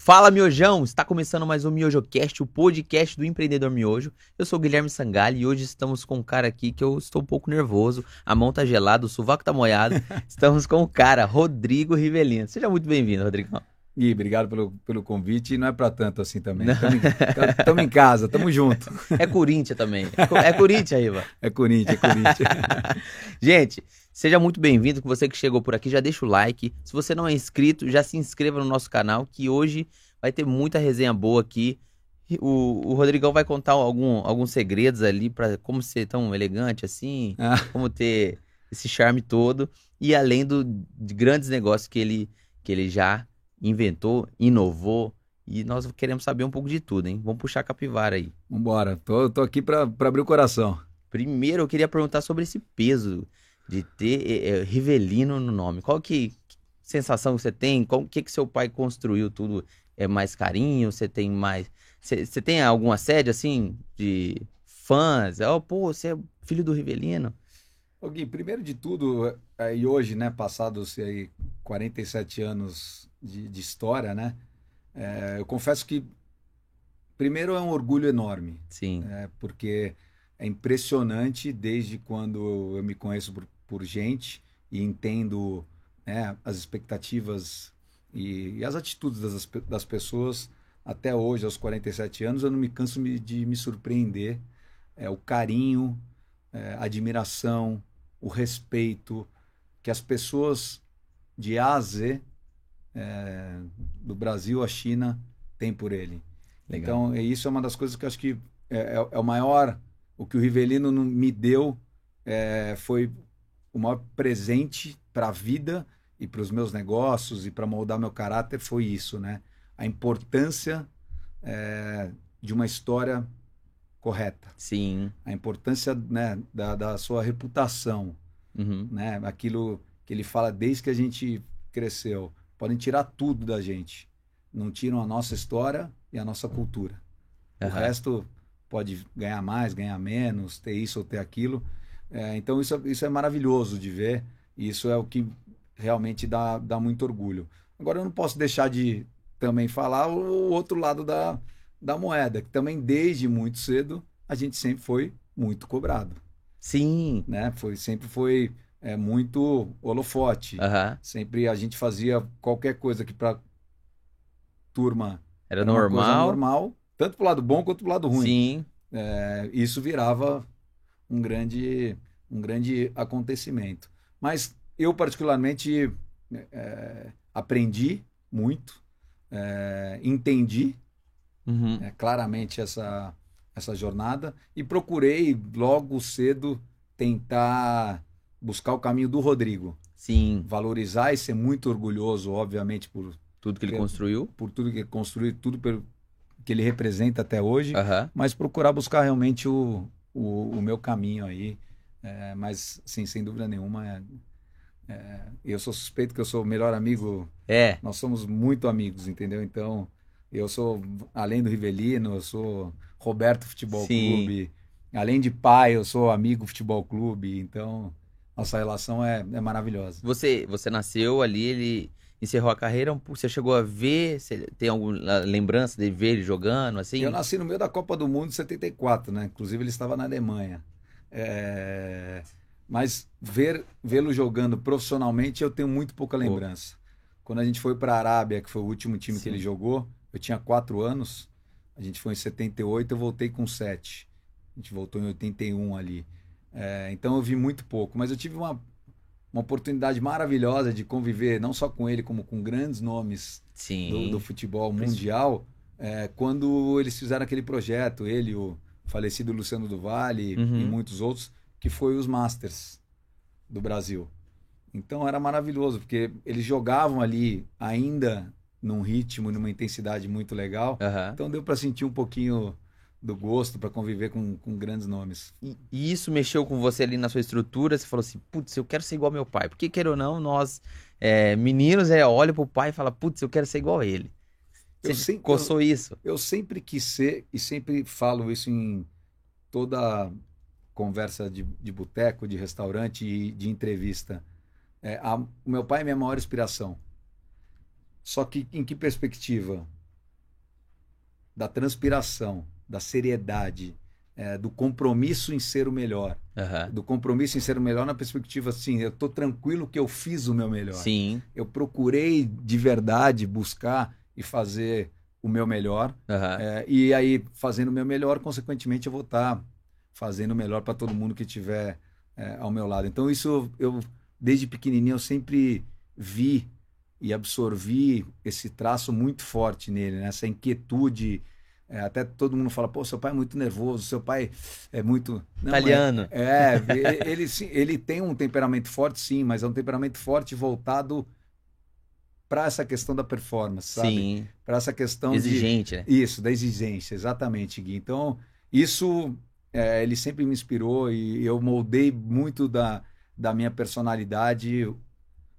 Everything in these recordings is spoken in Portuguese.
Fala Miojão, está começando mais um MiojoCast, o podcast do empreendedor Miojo. Eu sou o Guilherme Sangali e hoje estamos com um cara aqui que eu estou um pouco nervoso, a mão tá gelada, o sovaco tá molhado. estamos com o cara, Rodrigo Rivelino. Seja muito bem-vindo, Rodrigo. Gui, obrigado pelo, pelo convite. E não é para tanto assim também. Estamos em, casa, estamos junto. É Corinthians também. É Corinthians, Riva. É Corinthians, é Corinthians. Gente, seja muito bem-vindo. Com você que chegou por aqui, já deixa o like. Se você não é inscrito, já se inscreva no nosso canal, que hoje vai ter muita resenha boa aqui. O, o Rodrigão vai contar algum, alguns segredos ali para como ser tão elegante assim, ah. como ter esse charme todo. E além do, de grandes negócios que ele, que ele já inventou, inovou. E nós queremos saber um pouco de tudo, hein? Vamos puxar a capivara aí. Vambora, tô, tô aqui para abrir o coração. Primeiro, eu queria perguntar sobre esse peso de ter é, é, Rivelino no nome. Qual que, que sensação você tem? O que que seu pai construiu tudo? É mais carinho? Você tem mais... Você tem algum assédio, assim, de fãs? Oh, pô, você é filho do Rivelino? Ô Gui, primeiro de tudo, é, e hoje, né, passados aí 47 anos de, de história, né? É, eu confesso que primeiro é um orgulho enorme. Sim. É, porque é impressionante desde quando eu me conheço por, por gente e entendo né, as expectativas e, e, as atitudes das, das pessoas até hoje, aos 47 anos, eu não me canso de me surpreender. É, o carinho, é, a admiração, o respeito que as pessoas de A a Z é, do Brasil à China tem por ele. Legal. Então, isso é uma das coisas que eu acho que é, é, é o maior. O que o Rivelino me deu é, foi o maior presente para a vida e para os meus negócios e para moldar meu caráter foi isso, né? A importância é, de uma história correta. Sim. A importância né, da, da sua reputação, uhum. né? Aquilo que ele fala desde que a gente cresceu podem tirar tudo da gente. Não tiram a nossa história e a nossa cultura. Uhum. O resto pode ganhar mais, ganhar menos, ter isso ou ter aquilo. É, então isso, isso é maravilhoso de ver. E isso é o que realmente dá, dá muito orgulho. Agora eu não posso deixar de também falar o outro lado da, da moeda, que também desde muito cedo a gente sempre foi muito cobrado. Sim. Né? Foi, sempre foi é muito holofote. Uhum. Sempre a gente fazia qualquer coisa que para turma era, era normal. normal, tanto pro lado bom quanto pro lado ruim. Sim. É, isso virava um grande, um grande acontecimento. Mas eu particularmente é, aprendi muito, é, entendi uhum. É, claramente essa essa jornada e procurei logo cedo tentar buscar o caminho do Rodrigo. Sim. Valorizar e ser muito orgulhoso, obviamente, por tudo que ele construiu. Por tudo que ele construiu, tudo pelo que ele representa até hoje. Uhum. Mas procurar buscar realmente o, o, o meu caminho aí. É, mas, sim, sem dúvida nenhuma, é, é, eu sou suspeito que eu sou o melhor amigo. É. Nós somos muito amigos, entendeu? Então, eu sou, além do Rivelino, eu sou Roberto Futebol sim. Clube. Além de pai, eu sou amigo Futebol Clube. Então, nossa relação é, é maravilhosa. Você, você nasceu ali, ele encerrou a carreira, você chegou a ver, você tem alguma lembrança de ver ele jogando, assim? Eu nasci no meio da Copa do Mundo de 74, né? Inclusive ele estava na Alemanha. É... Mas ver vê-lo jogando profissionalmente eu tenho muito pouca lembrança. Pô. Quando a gente foi para a Arábia, que foi o último time Sim. que ele jogou, eu tinha quatro anos. A gente foi em 78, eu voltei com sete. A gente voltou em 81 ali. É, então eu vi muito pouco, mas eu tive uma, uma oportunidade maravilhosa de conviver não só com ele, como com grandes nomes do, do, futebol mundial, é, quando eles fizeram aquele projeto, ele, o falecido Luciano do Vale uhum. e muitos outros, que foi os Masters do Brasil. Então era maravilhoso, porque eles jogavam ali ainda num ritmo, numa intensidade muito legal. Uhum. Então deu para sentir um pouquinho do gosto para conviver com, com grandes nomes. E, e, isso mexeu com você ali na sua estrutura? Você falou assim, putz, eu quero ser igual meu pai. Porque, queira ou não, nós, é, meninos, é, olha pro pai e fala, putz, eu quero ser igual a ele. Você eu sempre, coçou isso? Eu sempre quis ser, e sempre falo isso em toda conversa de, de boteco, de restaurante e de entrevista. É, a, o meu pai é minha maior inspiração. Só que em que perspectiva? da transpiração, da seriedade, é, do compromisso em ser o melhor. Aham. Do compromisso em ser o melhor na perspectiva assim, eu tô tranquilo que eu fiz o meu melhor. Sim. Eu procurei de verdade buscar e fazer o meu melhor. Aham. É, e aí, fazendo o meu melhor, consequentemente, eu vou estar fazendo o melhor para todo mundo que estiver é, ao meu lado. Então, isso eu, desde pequenininho, eu sempre vi e absorvi esse traço muito forte nele, né? essa inquietude. É, até todo mundo fala, pô, seu pai é muito nervoso, seu pai é muito. Não, é- Italiano. é, e- ele, sim- ele tem um temperamento forte, sim, mas é um temperamento forte voltado para essa questão da performance, sabe? Sim. Para essa questão de Exigente, né? isso, da exigência, exatamente, Gui. Então, isso é, ele sempre me inspirou e eu moldei muito da, da minha personalidade,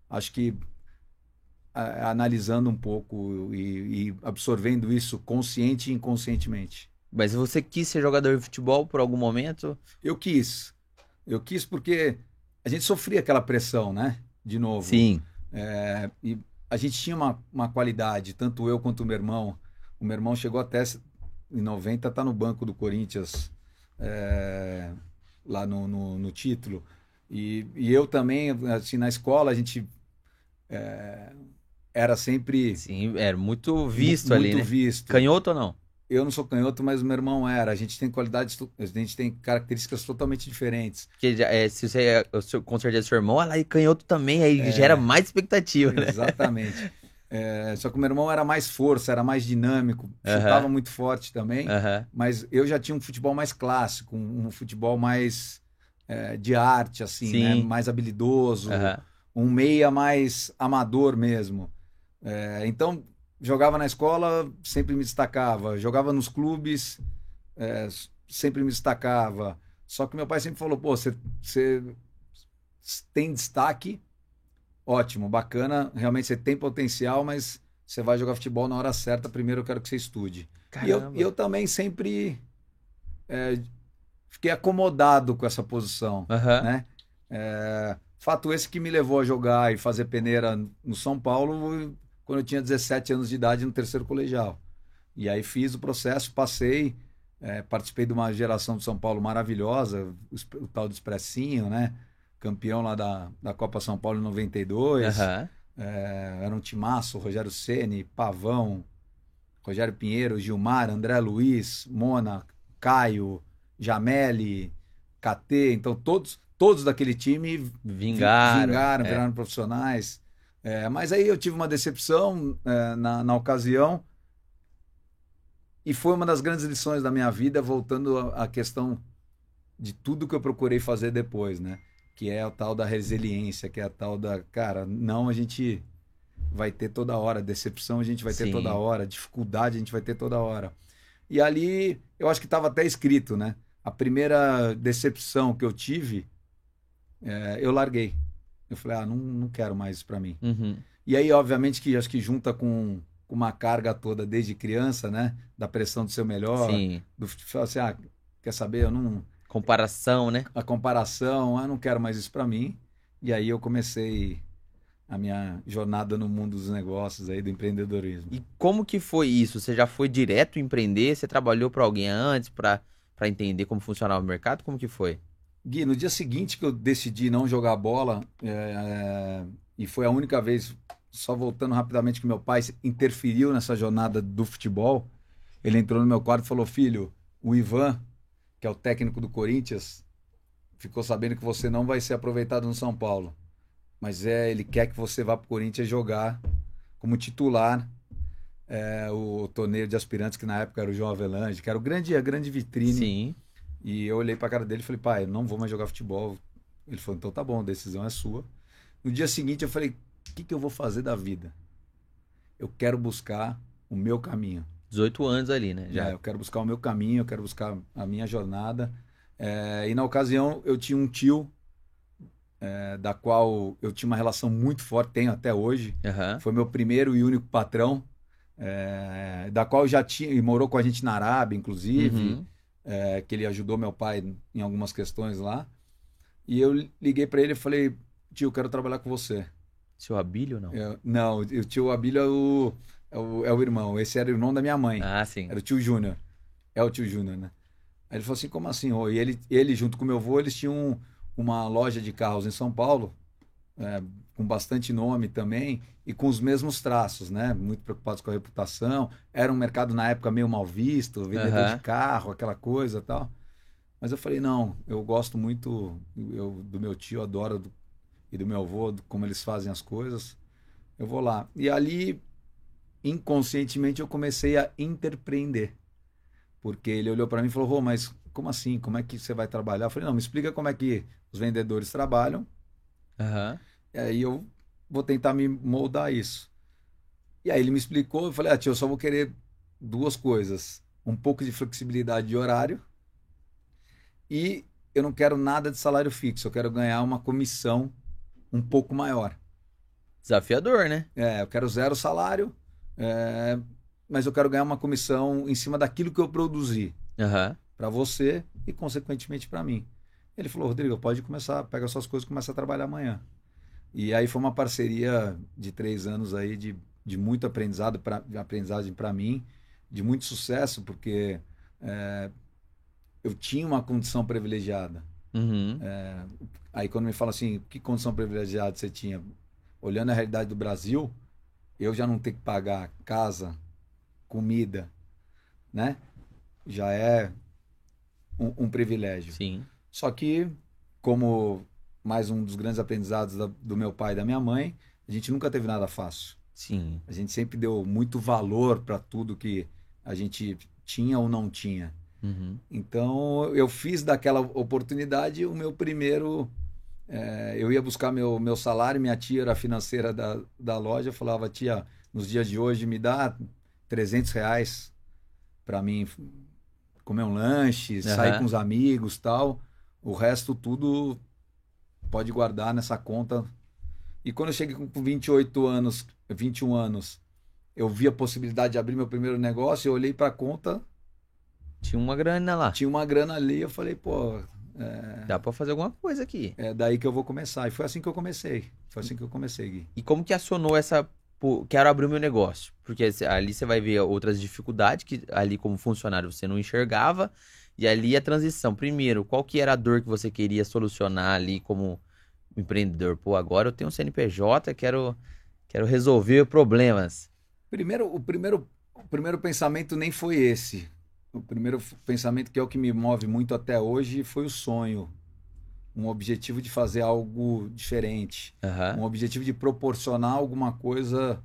acho que a- analisando um pouco e, e absorvendo isso consciente e inconscientemente. Mas você quis ser jogador de futebol por algum momento? Eu quis. Eu quis porque a gente sofria aquela pressão, né? De novo. Sim. É, e a gente tinha uma, uma qualidade, tanto eu quanto o meu irmão. O meu irmão chegou até em 90, tá no banco do Corinthians, é, lá no, no, no título. E, e eu também, assim, na escola, a gente é, era sempre Sim, era muito visto mu- ali, muito né? visto. Canhoto ou não? Eu não sou canhoto, mas o meu irmão era. A gente tem qualidades, a gente tem características totalmente diferentes. Já- é, se você é, com certeza seu irmão, lá, e canhoto também, aí É. gera mais expectativa, né? Exatamente. É, só que o meu irmão era mais força, era mais dinâmico, chutava muito forte também. Mas eu já tinha um futebol mais clássico, um, um futebol mais é, de arte, assim, Sim. né? Mais habilidoso, um meia mais amador mesmo. É, então, jogava na escola, sempre me destacava. Jogava nos clubes, é, sempre me destacava. Só que meu pai sempre falou, pô, você tem destaque, ótimo, bacana, realmente você tem potencial, mas você vai jogar futebol na hora certa, primeiro eu quero que você estude. E eu, e eu também sempre é, fiquei acomodado com essa posição, Aham. né? É, fato esse que me levou a jogar e fazer peneira no São Paulo quando eu tinha 17 anos de idade no terceiro colegial. E aí fiz o processo, passei, é, participei de uma geração do São Paulo maravilhosa, o, o tal do Expressinho, né? Campeão lá da, da Copa São Paulo em 92. Aham. É, era um timaço, Rogério Ceni, Pavão, Rogério Pinheiro, Gilmar, André Luiz, Mona, Caio, Jameli, KT, então todos, todos daquele time vi- Vingaram. vingaram, é. viraram profissionais. É, mas aí eu tive uma decepção é, na, na ocasião e foi uma das grandes lições da minha vida, voltando à questão de tudo que eu procurei fazer depois, né? Que é a tal da resiliência, que é a tal da, cara, não a gente vai ter toda hora, decepção a gente vai ter Sim. toda hora, dificuldade a gente vai ter toda hora. E ali, eu acho que estava até escrito, né? A primeira decepção que eu tive, é, eu larguei. Eu falei, ah, não, não quero mais isso para mim. Uhum. E aí, obviamente, que acho que junta com, com uma carga toda desde criança, né? Da pressão do seu melhor, Sim. do assim, ah, quer saber, eu não Comparação, né? a comparação, ah, não quero mais isso para mim. E aí eu comecei a minha jornada no mundo dos negócios aí do empreendedorismo. E como que foi isso? Você já foi direto empreender? Você trabalhou para alguém antes para entender como funcionava o mercado? Como que foi? Gui, no dia seguinte que eu decidi não jogar bola, é, e foi a única vez, só voltando rapidamente, que meu pai interferiu nessa jornada do futebol. Ele entrou no meu quarto e falou: Filho, o Ivan, que é o técnico do Corinthians, ficou sabendo que você não vai ser aproveitado no São Paulo. Mas é, ele quer que você vá para o Corinthians jogar como titular é, o torneio de aspirantes, que na época era o João Avelange, que era o grande, a grande vitrine. Sim. E eu olhei pra cara dele e falei, pai, eu não vou mais jogar futebol. Ele falou, então tá bom, a decisão é sua. No dia seguinte eu falei, o que, que eu vou fazer da vida? Eu quero buscar o meu caminho. 18 anos ali, né? Já. É, eu quero buscar o meu caminho, eu quero buscar a minha jornada. É, e na ocasião eu tinha um tio, é, da qual eu tinha uma relação muito forte, tenho até hoje. Aham. Foi meu primeiro e único patrão, é, da qual já tinha, e morou com a gente na Arábia, inclusive Uhum. É, que ele ajudou meu pai em algumas questões lá. E eu liguei para ele e falei, tio, eu quero trabalhar com você. Seu Abílio não? Eu- não, o tio Abílio é o, é o é o irmão. Esse era o irmão da minha mãe. Ah, sim. Era o tio Júnior. É o tio Júnior, né? Aí ele falou assim, como assim? E ele, ele, junto com meu avô, eles tinham uma loja de carros em São Paulo, é, com bastante nome também, e com os mesmos traços, né? Muito preocupados com a reputação. Era um mercado, na época, meio mal visto, vendedor Aham. de carro, aquela coisa e tal. Mas eu falei, não, eu gosto muito eu, do meu tio, adoro do- e do meu avô, do- como eles fazem as coisas. Eu vou lá. E ali, inconscientemente, eu comecei a interpreender. Porque ele olhou para mim e falou, Rô, mas como assim? Como é que você vai trabalhar? Eu falei, não, me explica como é que os vendedores trabalham. Aham. E aí eu vou tentar me moldar a isso. E aí ele me explicou, eu falei, ah, tio, eu só vou querer duas coisas. Um pouco de flexibilidade de horário e eu não quero nada de salário fixo, eu quero ganhar uma comissão um pouco maior. Desafiador, né? É, eu quero zero salário, é, mas eu quero ganhar uma comissão em cima daquilo que eu produzi Aham. para você e, consequentemente, para mim. Ele falou, Rodrigo, pode começar, pega suas coisas e começa a trabalhar amanhã. E aí foi uma parceria de três anos aí de, de muito aprendizado, pra, aprendizagem para mim, de muito sucesso, porque é, eu tinha uma condição privilegiada. Uhum. Aí quando me fala assim, que condição privilegiada você tinha? Olhando a realidade do Brasil, eu já não ter que pagar casa, comida, né? Já é um, um privilégio. Sim. Só que, como mais um dos grandes aprendizados da- do meu pai e da minha mãe, a gente nunca teve nada fácil. Sim. A gente sempre deu muito valor para tudo que a gente tinha ou não tinha. Uhum. Então eu fiz daquela oportunidade o meu primeiro. eh, eu ia buscar meu, meu salário, minha tia era financeira da, da loja, eu falava, tia, nos dias de hoje me dá 300 reais para mim comer um lanche, sair Aham. com os amigos tal. O resto tudo pode guardar nessa conta. E quando eu cheguei com com 28 anos, 21 anos, eu vi a possibilidade de abrir meu primeiro negócio, eu olhei para a conta, Tinha uma grana lá. tinha uma grana ali, eu falei, pô, é, Dá pra fazer alguma coisa aqui. é daí que eu vou começar. E foi assim que eu comecei. Foi assim que eu comecei, Gui. E como que acionou essa. pô, quero abrir o meu negócio? Porque ali você vai ver outras dificuldades que ali como funcionário você não enxergava. E ali a transição. Primeiro, qual que era a dor que você queria solucionar ali como empreendedor? Pô, agora eu tenho um CNPJ, quero, quero resolver problemas. Primeiro, o primeiro, o primeiro pensamento nem foi esse. O primeiro pensamento, que é o que me move muito até hoje, foi o sonho. Um objetivo de fazer algo diferente. Aham. Um objetivo de proporcionar alguma coisa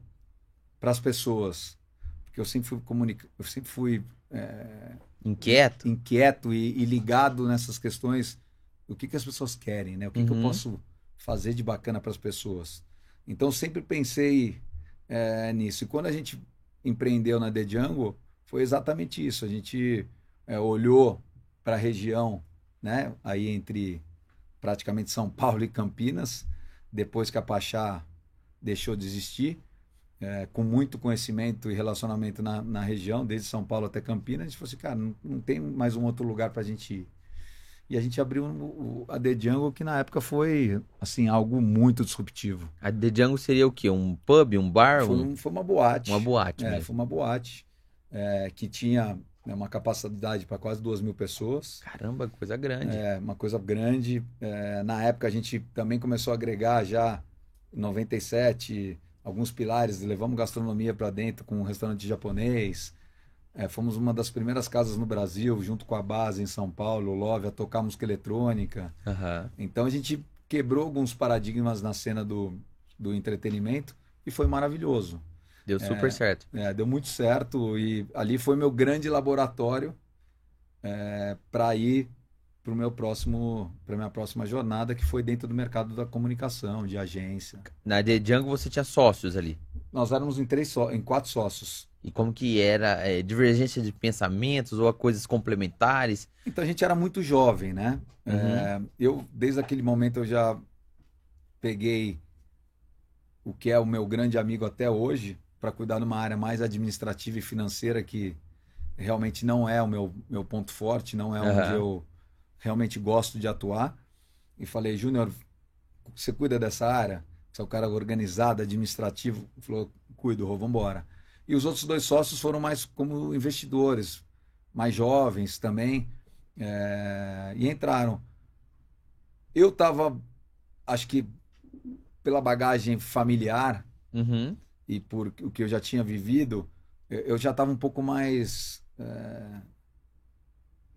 para as pessoas. Porque eu sempre fui comunica... eu sempre fui é, Inquieto? inquieto e, e ligado nessas questões do que, que as pessoas querem, né? O que, que eu Uhum. posso fazer de bacana para as pessoas. Então sempre pensei é, nisso. E quando a gente empreendeu na The Jungle, foi exatamente isso. A gente é, olhou para a região, né? Aí entre praticamente São Paulo e Campinas, depois que a Pachá deixou de existir, é, com muito conhecimento e relacionamento na, na região, desde São Paulo até Campinas, a gente falou assim, cara, não, não tem mais um outro lugar para a gente ir. E a gente abriu o, a The Jungle, que na época foi, assim, algo muito disruptivo. A The Django seria o quê? Um pub, um bar? Foi, um- foi uma boate. uma boate É, foi uma boate é, que tinha né, uma capacidade para quase duas mil pessoas. Caramba, coisa grande. É, uma coisa grande. É, na época a gente também começou a agregar já em 97 alguns pilares, levamos gastronomia para dentro com um restaurante japonês. É, fomos uma das primeiras casas no Brasil, junto com a base em São Paulo, Love, a tocar música eletrônica. Aham. Então a gente quebrou alguns paradigmas na cena do, do entretenimento e foi maravilhoso. Deu super certo. É, deu muito certo e ali foi meu grande laboratório para ir para o meu próximo, para minha próxima jornada, que foi dentro do mercado da comunicação, de agência. Na The Django você tinha sócios ali. Nós éramos em três só, em quatro sócios. E como que era? É, divergência de pensamentos ou coisas complementares? Então a gente era muito jovem, né? É, eu desde aquele momento eu já peguei o que é o meu grande amigo até hoje para cuidar de uma área mais administrativa e financeira que realmente não é o meu, meu ponto forte, não é onde Aham. eu realmente gosto de atuar. E falei, Júnior, você cuida dessa área? Você é o cara organizado, administrativo? Ele falou, cuido, Rô, vambora. E os outros dois sócios foram mais como investidores, mais jovens também, é, e entraram. Eu estava, acho que pela bagagem familiar Uhum. e por o que eu já tinha vivido, eu já estava um pouco mais é,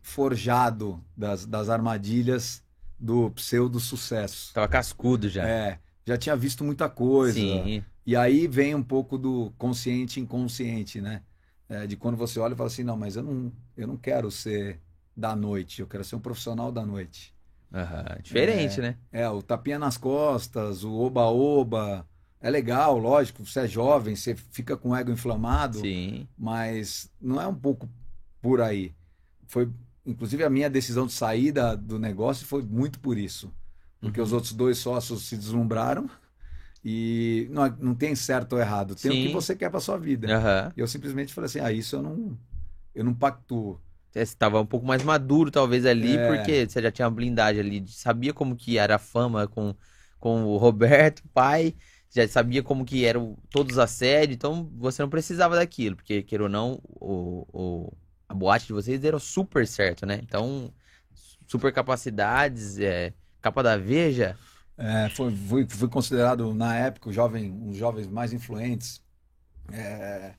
forjado das, das armadilhas do pseudo-sucesso. Tava cascudo já. É, já tinha visto muita coisa. Sim. E aí vem um pouco do consciente inconsciente, né? É, de quando você olha e fala assim, não, mas eu não, eu não quero ser da noite, eu quero ser um profissional da noite. Aham. Diferente, né? É, o tapinha nas costas, o oba-oba, é legal, lógico, você é jovem, você fica com o ego inflamado, Sim. mas não é um pouco por aí. Foi, inclusive, a minha decisão de sair da- do negócio foi muito por isso. Porque Uhum. os outros dois sócios se deslumbraram e não, não tem certo ou errado, tem o Sim. que você quer para sua vida. Aham. Eu simplesmente falei assim, ah, isso eu não, eu não pactuo. Você estava um pouco mais maduro, talvez, ali, É. porque você já tinha uma blindagem ali, sabia como que era a fama com, com o Roberto, pai, já sabia como que eram todos os assédios, então você não precisava daquilo, porque, queira ou não, o, o, a boate de vocês era super certo, né? Então, super capacidades, é, capa da Veja, É, foi, fui, fui considerado, na época, o jovem, um dos jovens mais influentes é,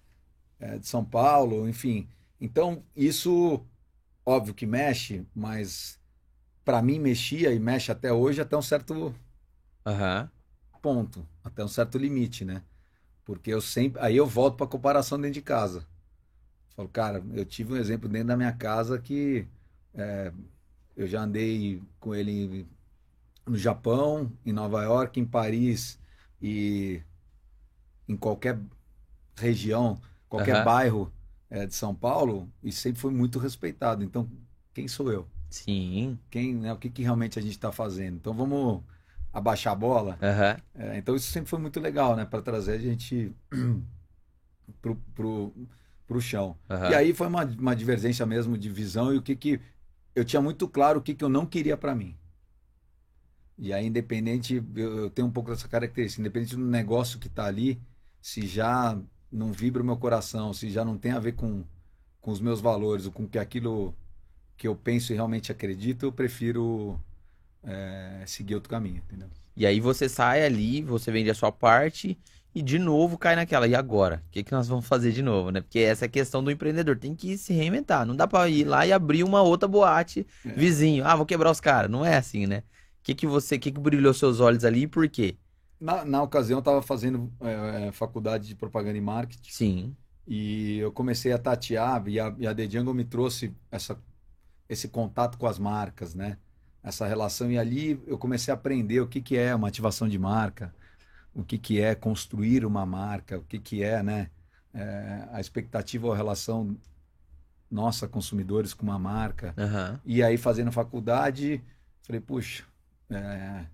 é, de São Paulo, enfim. Então, isso, óbvio que mexe, mas para mim mexia e mexe até hoje até um certo aham, ponto, até um certo limite, né? Porque eu sempre. Aí eu volto para comparação dentro de casa. Falo, cara, eu tive um exemplo dentro da minha casa que é, eu já andei com ele no Japão, em Nova York, em Paris e em qualquer região, qualquer Aham. bairro é, de São Paulo, e sempre foi muito respeitado. Então, quem sou eu? sim, Quem, né, o que, que realmente a gente está fazendo? Então, vamos abaixar a bola? aham, É, então isso sempre foi muito legal, né? Para trazer a gente pro, pro, pro chão. aham. E aí foi uma, uma divergência mesmo de visão e o que que eu tinha muito claro o que que eu não queria para mim. E aí independente, eu, eu tenho um pouco dessa característica, independente do negócio que tá ali, se já não vibra o meu coração, se já não tem a ver com, com os meus valores, ou com que aquilo que eu penso e realmente acredito, eu prefiro é, seguir outro caminho, entendeu? E aí você sai ali, você vende a sua parte e de novo cai naquela. E agora? O que que nós vamos fazer de novo, né? Porque essa é a questão do empreendedor, tem que se reinventar. Não dá pra ir lá e abrir uma outra boate É. vizinho. Ah, vou quebrar os caras. Não é assim, né? O que que você, o que que brilhou seus olhos ali e por quê? Na, na ocasião, eu estava fazendo é, é, faculdade de propaganda e marketing Sim. e eu comecei a tatear e a, e a The Jungle me trouxe essa, esse contato com as marcas, né? Essa relação. E ali eu comecei a aprender o que, que é uma ativação de marca, o que, que é construir uma marca, o que, que é, né? é, a expectativa ou a relação nossa, consumidores, com uma marca. Aham. E aí, fazendo faculdade, falei, puxa, é,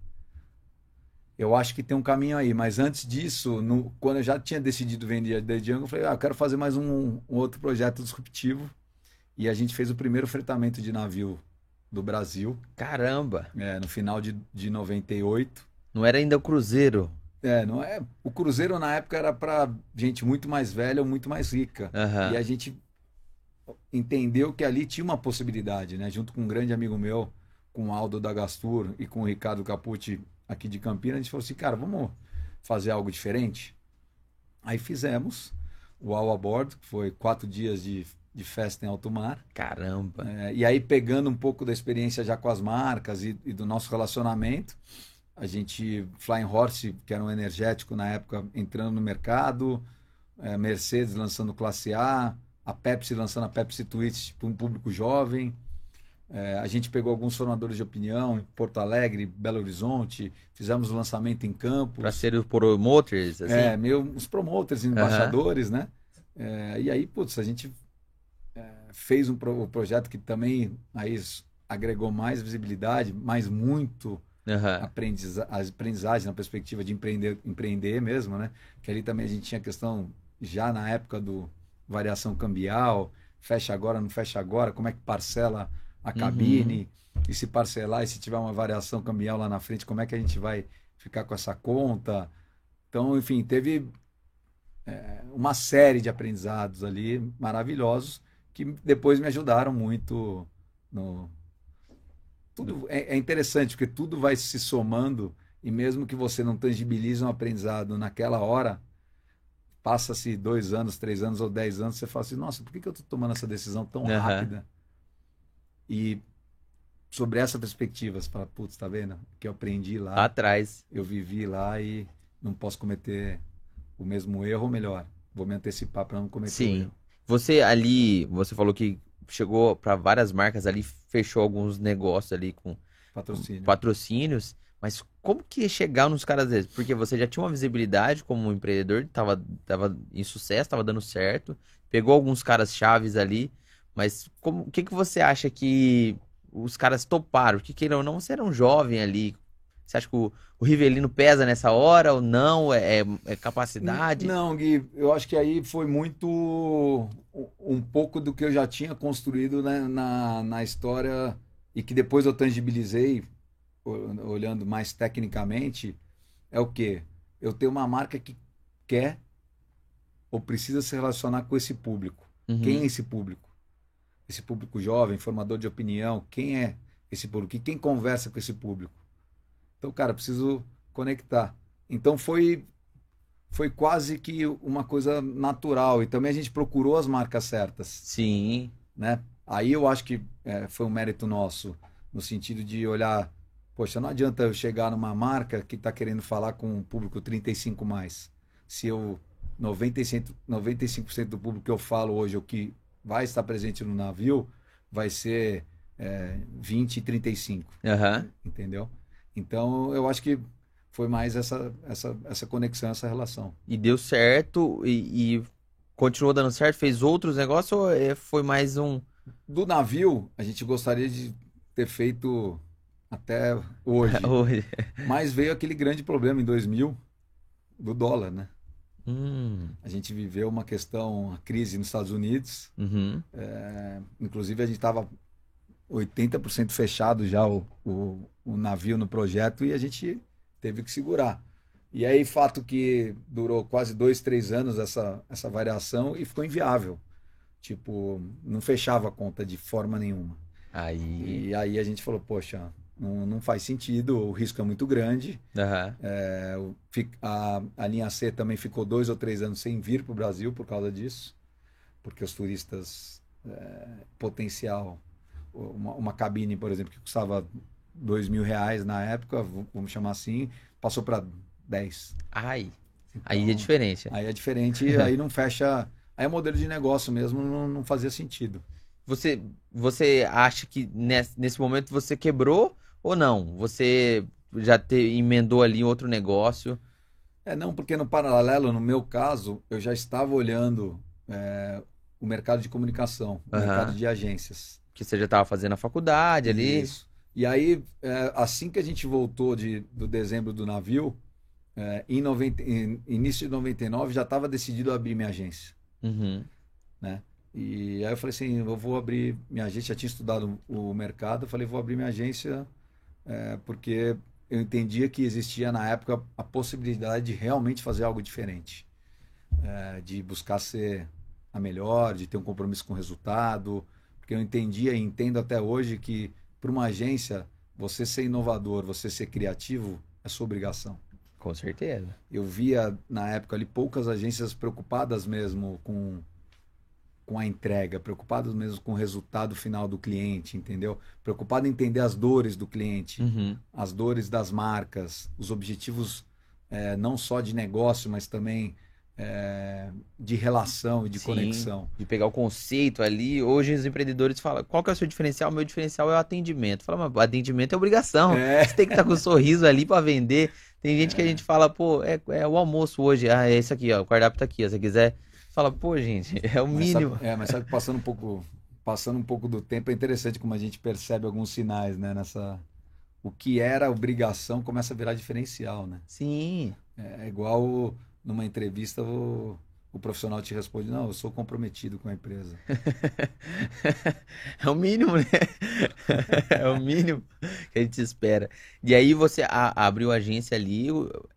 eu acho que tem um caminho aí. Mas antes disso, no- quando eu já tinha decidido vender a The Jungle, eu falei, ah, eu quero fazer mais um, um outro projeto disruptivo. E a gente fez o primeiro fretamento de navio do Brasil, Caramba. é, no final de, de 98. Não era ainda o Cruzeiro. É, não é, o cruzeiro na época era para gente muito mais velha ou muito mais rica. Aham. E a gente entendeu que ali tinha uma possibilidade, né? Junto com um grande amigo meu, com o Aldo da Gastur e com o Ricardo Capucci aqui de Campinas, a gente falou assim, cara, vamos fazer algo diferente? Aí fizemos o All Aboard, que foi quatro dias de, de festa em alto mar. Caramba. É, e aí, pegando um pouco da experiência já com as marcas e, e do nosso relacionamento, a gente, Flying Horse, que era um energético na época, entrando no mercado, é, Mercedes lançando Classe A, a Pepsi lançando a Pepsi Twist para um público jovem. É, a gente pegou alguns formadores de opinião em Porto Alegre, Belo Horizonte, fizemos o lançamento em Campos. Pra ser os promoters, assim. É, meio os promoters, embaixadores, né? É, e aí, putz, a gente é, fez um pro- projeto que também aí agregou mais visibilidade, mas muito Aham. aprendiza aprendizagem na perspectiva de empreender, empreender mesmo, né? Que ali também a gente tinha questão, já na época do variação cambial, fecha agora, não fecha agora, como é que parcela a cabine, e se parcelar, e se tiver uma variação cambial lá na frente, como é que a gente vai ficar com essa conta? Então, enfim, teve é, uma série de aprendizados ali maravilhosos que depois me ajudaram muito no tudo é, é interessante porque tudo vai se somando e mesmo que você não tangibilize um aprendizado naquela hora passa-se dois anos, três anos ou dez anos, você fala assim, nossa, por que, que eu estou tomando essa decisão tão uhum. rápida? E sobre essa perspectiva, você fala, putz, tá vendo? Que eu aprendi lá. Atrás. Eu vivi lá e não posso cometer o mesmo erro, ou melhor, vou me antecipar para não cometer Sim. erro. Você ali, você falou que chegou para várias marcas ali, fechou alguns negócios ali com Patrocínio. patrocínios. Mas como que chegar nos caras desses? Porque você já tinha uma visibilidade como empreendedor, tava, tava em sucesso, tava dando certo, pegou alguns caras chaves ali, mas como, o que, que você acha que os caras toparam? Que queiram ou não, você era um jovem ali. Você acha que o, o Rivelino pesa nessa hora ou não? É, é, é capacidade? Não, Gui, eu acho que aí foi muito um pouco do que eu já tinha construído né, na, na história e que depois eu tangibilizei olhando mais tecnicamente, é o que? Eu tenho uma marca que quer ou precisa se relacionar com esse público. Uhum. Quem é esse público? Esse público jovem, formador de opinião, quem é esse público? E quem conversa com esse público? Então, cara, preciso conectar. Então foi foi quase que uma coisa natural e também a gente procurou as marcas certas. Sim. Né? Aí eu acho que é, foi um mérito nosso no sentido de olhar Poxa, não adianta eu chegar numa marca que está querendo falar com um público 35 mais. Se eu 95%, 95 do público que eu falo hoje, o que vai estar presente no navio, vai ser é, 20 e 35. Uhum. Entendeu? Então, eu acho que foi mais essa, essa, essa conexão, essa relação. E deu certo e, e continuou dando certo? Fez outros negócios ou é, foi mais um. Do navio, a gente gostaria de ter feito até hoje. hoje. Mas veio aquele grande problema em 2000 do dólar, né? Hum. A gente viveu uma questão, a crise nos Estados Unidos. Uhum. É, inclusive, a gente estava 80% fechado já o, o, o, navio no projeto e a gente teve que segurar. E aí, fato que durou quase dois, três anos essa, essa variação e ficou inviável. Tipo, não fechava a conta de forma nenhuma. Aí... E aí a gente falou, poxa, não, não faz sentido, o risco é muito grande. Uhum. É, a, a linha C também ficou dois ou três anos sem vir para o Brasil por causa disso, porque os turistas, é, potencial, uma, uma, cabine, por exemplo, que custava dois mil reais na época, vamos chamar assim, passou para 10. Ai, então, aí é diferente. Aí é diferente, aí não fecha. Aí o modelo de negócio mesmo não, não fazia sentido. Você, você acha que nesse, nesse momento você quebrou ou não? Você já te, emendou ali outro negócio? É, não, porque no paralelo, no meu caso, eu já estava olhando é, o mercado de comunicação, o uhum. mercado de agências. Que você já estava fazendo a faculdade ali. Isso. E aí, é, assim que a gente voltou de, do dezembro do navio, é, em, 90, em início de 99, já estava decidido abrir minha agência. Uhum. Né? E aí eu falei assim, eu vou abrir minha agência, já tinha estudado o mercado, eu falei, vou abrir minha agência é, porque eu entendia que existia na época a possibilidade de realmente fazer algo diferente, é, de buscar ser a melhor, de ter um compromisso com o resultado, porque eu entendia e entendo até hoje que para uma agência você ser inovador, você ser criativo é sua obrigação. Com certeza. Eu via na época ali poucas agências preocupadas mesmo com com a entrega, preocupado mesmo com o resultado final do cliente, entendeu? Preocupado em entender as dores do cliente, uhum. as dores das marcas, os objetivos é, não só de negócio, mas também é, de relação e de Sim, conexão. De pegar o conceito ali. Hoje os empreendedores falam: qual que é o seu diferencial? O meu diferencial é o atendimento. Fala, mas atendimento é obrigação. É. Você tem que estar com um sorriso ali para vender. Tem gente é. que a gente fala, pô, é, é o almoço hoje. Ah, é esse aqui, ó. O cardápio tá aqui. Ó. Se você quiser fala, pô, gente, é o mas mínimo. Sabe, é, mas sabe que passando um pouco, passando um pouco do tempo, é interessante como a gente percebe alguns sinais, né? Nessa, o que era obrigação começa a virar diferencial, né? Sim. É, é igual numa entrevista o, o profissional te responde: Não, eu sou comprometido com a empresa. é o mínimo, né? é o mínimo que a gente espera. E aí você a, abriu a agência ali,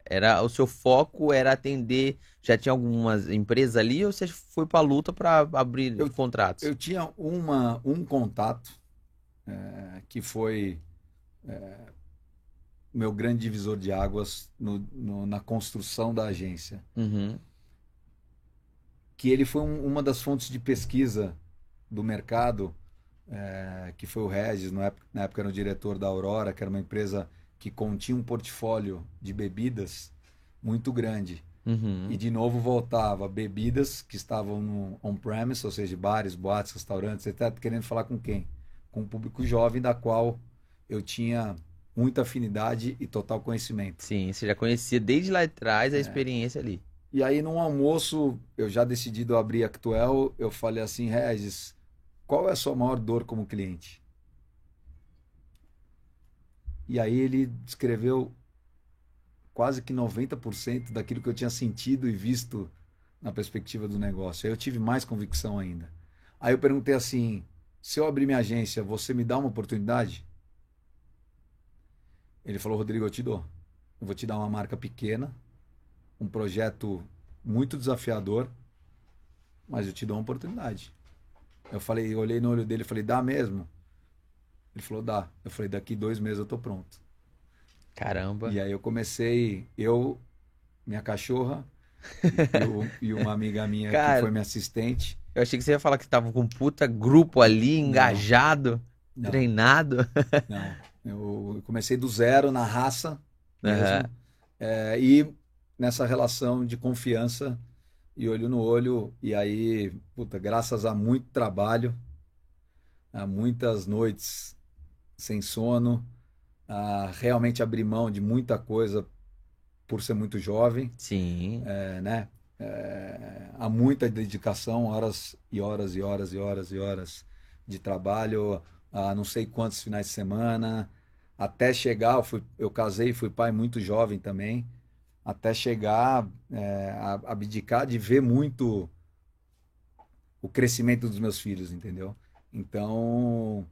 era o seu foco era atender. Já tinha algumas empresas ali ou você foi para a luta para abrir eu, contratos? Eu tinha uma, um contato é, que foi é, meu grande divisor de águas no, no, na construção da agência. Uhum. Que ele foi um, uma das fontes de pesquisa do mercado, é, que foi o Regis, na época, na época era o diretor da Aurora, que era uma empresa que continha um portfólio de bebidas muito grande. Uhum. E de novo voltava bebidas que estavam no on-premise, ou seja, bares, boates, restaurantes, está querendo falar com quem? Com um público jovem, da qual eu tinha muita afinidade e total conhecimento. Sim, você já conhecia desde lá atrás a é. experiência ali. E aí, num almoço, eu já decidido abrir a Actuel, eu falei assim, Regis, qual é a sua maior dor como cliente? E aí ele descreveu quase que 90% daquilo que eu tinha sentido e visto na perspectiva do negócio. Aí eu tive mais convicção ainda. Aí eu perguntei assim: se eu abrir minha agência, você me dá uma oportunidade? Ele falou: Rodrigo, eu te dou. Eu vou te dar uma marca pequena, um projeto muito desafiador, mas eu te dou uma oportunidade. Eu falei, eu olhei no olho dele e falei: dá mesmo? Ele falou: dá. Eu falei: daqui dois meses eu tô pronto. Caramba. E aí eu comecei, eu, minha cachorra e, e uma amiga minha Cara, que foi minha assistente. Eu achei que você ia falar que estavam com um puta grupo ali, engajado, não. treinado. Não, eu comecei do zero na raça mesmo. Uhum. É, e nessa relação de confiança e olho no olho. E aí, puta, graças a muito trabalho, a muitas noites sem sono, a realmente abrir mão de muita coisa por ser muito jovem. Sim. É, né? É, há muita dedicação, horas e horas e horas e horas e horas de trabalho, a não sei quantos finais de semana, até chegar, eu, fui, eu casei, fui pai muito jovem também, até chegar é, a abdicar de ver muito o crescimento dos meus filhos, entendeu? Então,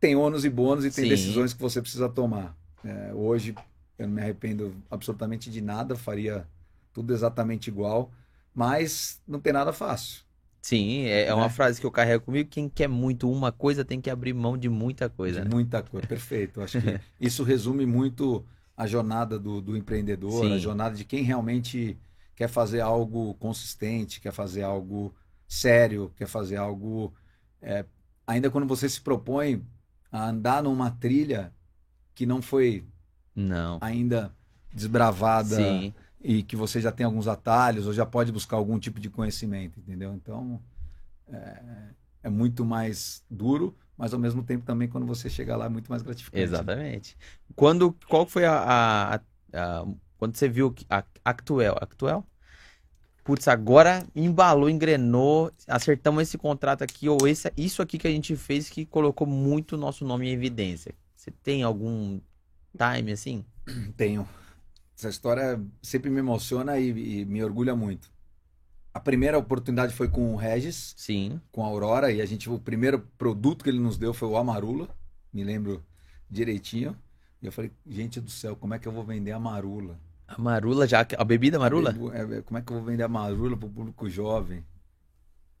tem ônus e bônus e tem Sim. decisões que você precisa tomar. É, hoje eu não me arrependo absolutamente de nada, faria tudo exatamente igual, mas não tem nada fácil. Sim, é, é uma né? frase que eu carrego comigo. Quem quer muito uma coisa tem que abrir mão de muita coisa. De né? muita coisa, perfeito. Acho que isso resume muito a jornada do, do empreendedor, Sim. a jornada de quem realmente quer fazer algo consistente, quer fazer algo sério, quer fazer algo. É, ainda quando você se propõe a andar numa trilha que não foi não. ainda desbravada Sim. E que você já tem alguns atalhos ou já pode buscar algum tipo de conhecimento, entendeu? Então é, é muito mais duro, mas ao mesmo tempo também quando você chega lá é muito mais gratificante. Exatamente. Quando qual foi a, a, a quando você viu a Actuel, Actuel? putz, agora embalou, engrenou, acertamos esse contrato aqui, ou esse, isso aqui que a gente fez que colocou muito o nosso nome em evidência. Você tem algum time assim? Tenho. Essa história sempre me emociona e, e me orgulha muito. A primeira oportunidade foi com o Regis, Sim. com a Aurora, e a gente, o primeiro produto que ele nos deu foi o Amarula, me lembro direitinho. E eu falei, gente do céu, como é que eu vou vender a Marula? A marula já, a bebida marula? É, é, como é que eu vou vender a marula para o público jovem?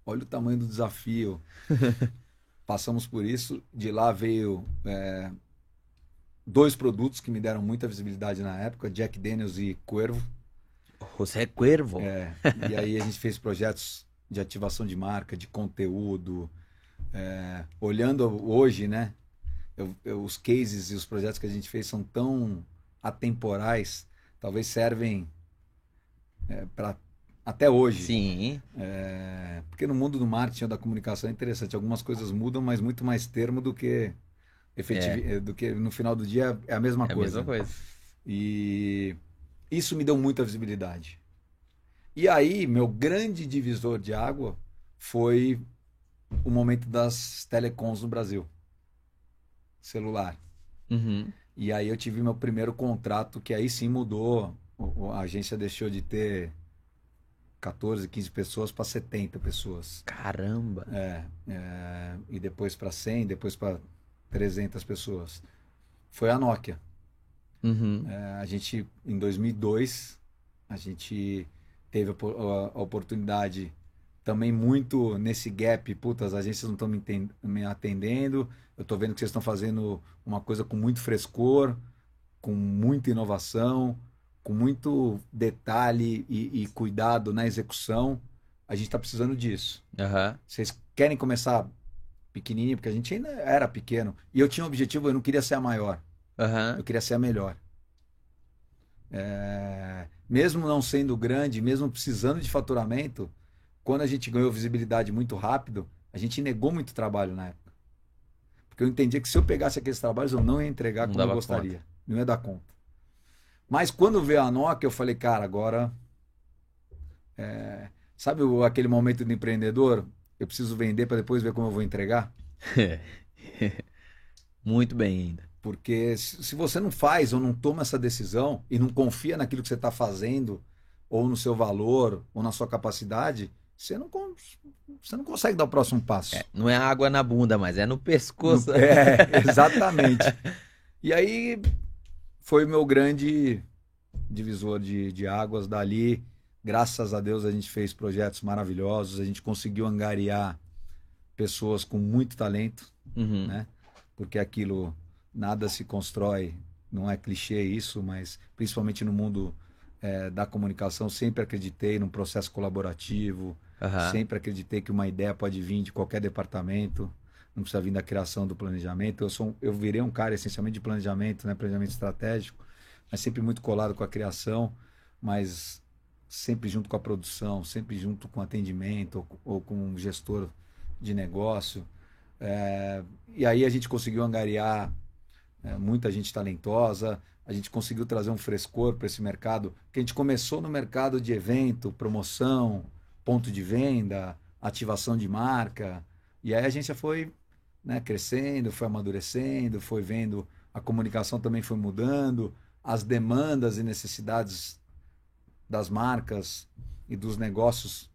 Olha o tamanho do desafio. Passamos por isso. De lá veio é, dois produtos que me deram muita visibilidade na época: Jack Daniels e Cuervo. José Cuervo. É, e aí a gente fez projetos de ativação de marca, de conteúdo. É, olhando hoje, né? Eu, eu, os cases e os projetos que a gente fez são tão atemporais talvez servem é, para até hoje. Sim. É, porque no mundo do marketing ou da comunicação é interessante. Algumas coisas mudam, mas muito mais termo do que efetiv... É. do que no final do dia é a mesma é coisa. A mesma coisa. E isso me deu muita visibilidade. E aí, meu grande divisor de água foi o momento das telecoms no Brasil. Celular. Uhum. E aí eu tive meu primeiro contrato, que aí sim mudou. A agência deixou de ter 14, 15 pessoas para 70 pessoas. Caramba! É, é e depois para 100, depois para 300 pessoas. Foi a Nokia. Uhum. É, a gente, em 2002, a gente teve a, a, a oportunidade também muito nesse gap, puta, as agências não estão me, me, atendendo, eu estou vendo que vocês estão fazendo uma coisa com muito frescor, com muita inovação, com muito detalhe e, e cuidado na execução. A gente está precisando disso. Uhum. Vocês querem começar pequenininho, porque a gente ainda era pequeno. E eu tinha um objetivo, eu não queria ser a maior. Uhum. Eu queria ser a melhor. É... Mesmo não sendo grande, mesmo precisando de faturamento, quando a gente ganhou visibilidade muito rápido, a gente negou muito trabalho na época. Porque eu entendia que se eu pegasse aqueles trabalhos, eu não ia entregar não como eu gostaria. Conta. Não ia dar conta. Mas quando veio a Nokia, eu falei, cara, agora. É... Sabe aquele momento do empreendedor? Eu preciso vender para depois ver como eu vou entregar? muito bem ainda. Porque se você não faz ou não toma essa decisão e não confia naquilo que você está fazendo, ou no seu valor, ou na sua capacidade, você não, você não consegue dar o próximo passo. É, não é água na bunda, mas é no pescoço. É, exatamente. e aí foi meu grande divisor de, de águas. Dali, graças a Deus, a gente fez projetos maravilhosos, a gente conseguiu angariar pessoas com muito talento, uhum. né? Porque aquilo, nada se constrói, não é clichê isso, mas principalmente no mundo é, da comunicação, sempre acreditei num processo colaborativo, Uhum. Sempre acreditei que uma ideia pode vir de qualquer departamento, não precisa vir da criação do planejamento. Eu sou, eu virei um cara essencialmente de planejamento, né, planejamento estratégico, mas sempre muito colado com a criação, mas sempre junto com a produção, sempre junto com atendimento ou, ou com um gestor de negócio. É, e aí a gente conseguiu angariar é, muita gente talentosa, a gente conseguiu trazer um frescor para esse mercado, que a gente começou no mercado de evento, promoção, ponto de venda, ativação de marca. E aí a agência foi né, crescendo, foi amadurecendo, foi vendo, a comunicação também foi mudando, as demandas e necessidades das marcas e dos negócios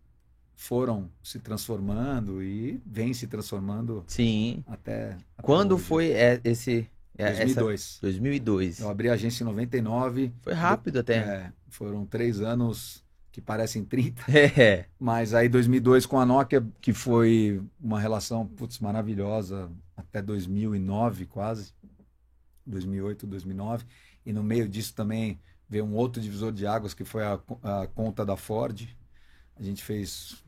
foram se transformando e vem se transformando Sim. até, até quando hoje. foi é, esse é, 2002 essa... 2002 eu abri a agência em 99 foi rápido até é, foram três anos que parecem 30. É. Mas aí 2002 com a Nokia, que foi uma relação putz, maravilhosa até 2009 quase. 2008, 2009. E no meio disso também veio um outro divisor de águas que foi a, a conta da Ford. A gente fez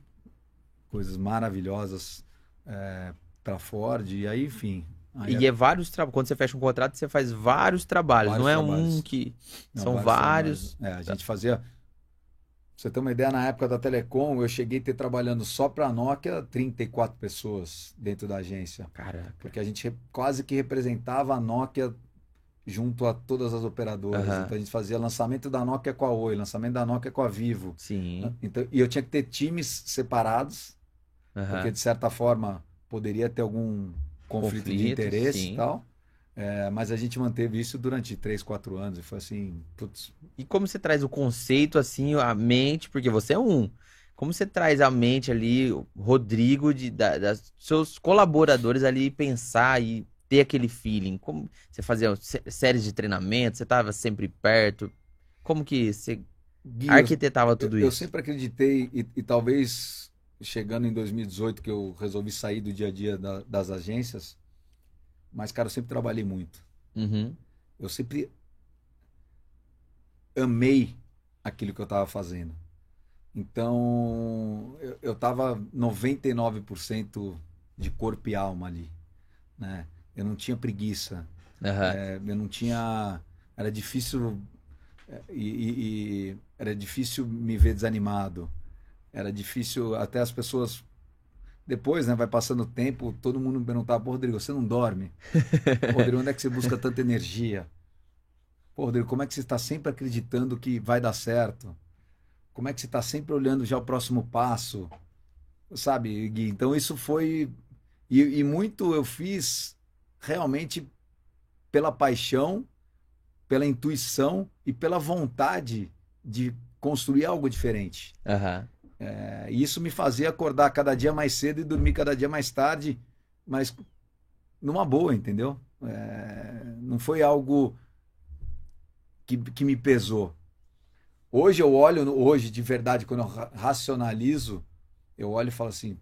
coisas maravilhosas é, para Ford. E aí, enfim, e é, é vários trabalhos. Quando você fecha um contrato, você faz vários trabalhos. Vários não é trabalhos. um que. Não, São vários. vários. É, a gente fazia você ter uma ideia, na época da Telecom, eu cheguei a ter trabalhando só para a Nokia 34 pessoas dentro da agência. Caraca. Porque a gente quase que representava a Nokia junto a todas as operadoras. Uhum. Então a gente fazia lançamento da Nokia com a Oi, lançamento da Nokia com a Vivo. Sim. Então, e eu tinha que ter times separados, uhum. porque de certa forma poderia ter algum conflito, conflito de interesse sim. e tal. É, mas a gente manteve isso durante três, quatro anos. E foi assim, putz. E como você traz o conceito, assim, a mente, porque você é um. Como você traz a mente ali, Rodrigo, de, da, das seus colaboradores ali, pensar e ter aquele feeling? Como você fazia séries de treinamento, você estava sempre perto? Como que você Gui, arquitetava tudo eu, isso? Eu sempre acreditei, e, e, talvez chegando em 2018, que eu resolvi sair do dia a dia da, das agências, mas, cara, eu sempre trabalhei muito. Uhum. Eu sempre amei aquilo que eu estava fazendo. Então, eu, eu tava 99% de corpo e alma ali, né? Eu não tinha preguiça. Uhum. É, eu não tinha... Era difícil... É, e, e, e, era difícil me ver desanimado. Era difícil até as pessoas depois, né, vai passando o tempo, todo mundo me perguntava, Rodrigo, você não dorme? Rodrigo, onde é que você busca tanta energia? Pô, Rodrigo, como é que você está sempre acreditando que vai dar certo? Como é que você está sempre olhando já o próximo passo? Sabe, Gui? Então isso foi. E, e muito eu fiz realmente pela paixão, pela intuição e pela vontade de construir algo diferente. Uhum. É, isso me fazia acordar cada dia mais cedo e dormir cada dia mais tarde, mas numa boa, entendeu? É, não foi algo que, que me pesou. Hoje eu olho, hoje de verdade, quando eu racionalizo, eu olho e falo assim: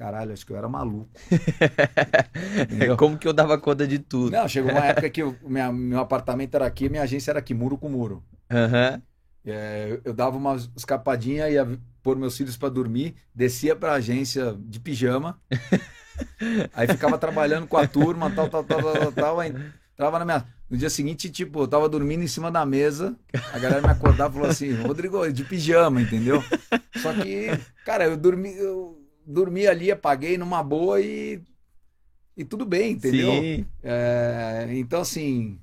caralho, acho que eu era maluco. Como que eu dava conta de tudo? Não, chegou uma época que o meu apartamento era aqui, minha agência era aqui, muro com muro. Uhum. É, eu dava uma escapadinha, ia pôr meus filhos para dormir, descia para a agência de pijama, aí ficava trabalhando com a turma, tal, tal, tal, tal, tal, aí entrava na minha. No dia seguinte, tipo, eu tava dormindo em cima da mesa, a galera me acordava e falou assim: Rodrigo, de pijama, entendeu? Só que, cara, eu dormi, eu dormi ali, apaguei numa boa e. E tudo bem, entendeu? Sim. É, então, assim,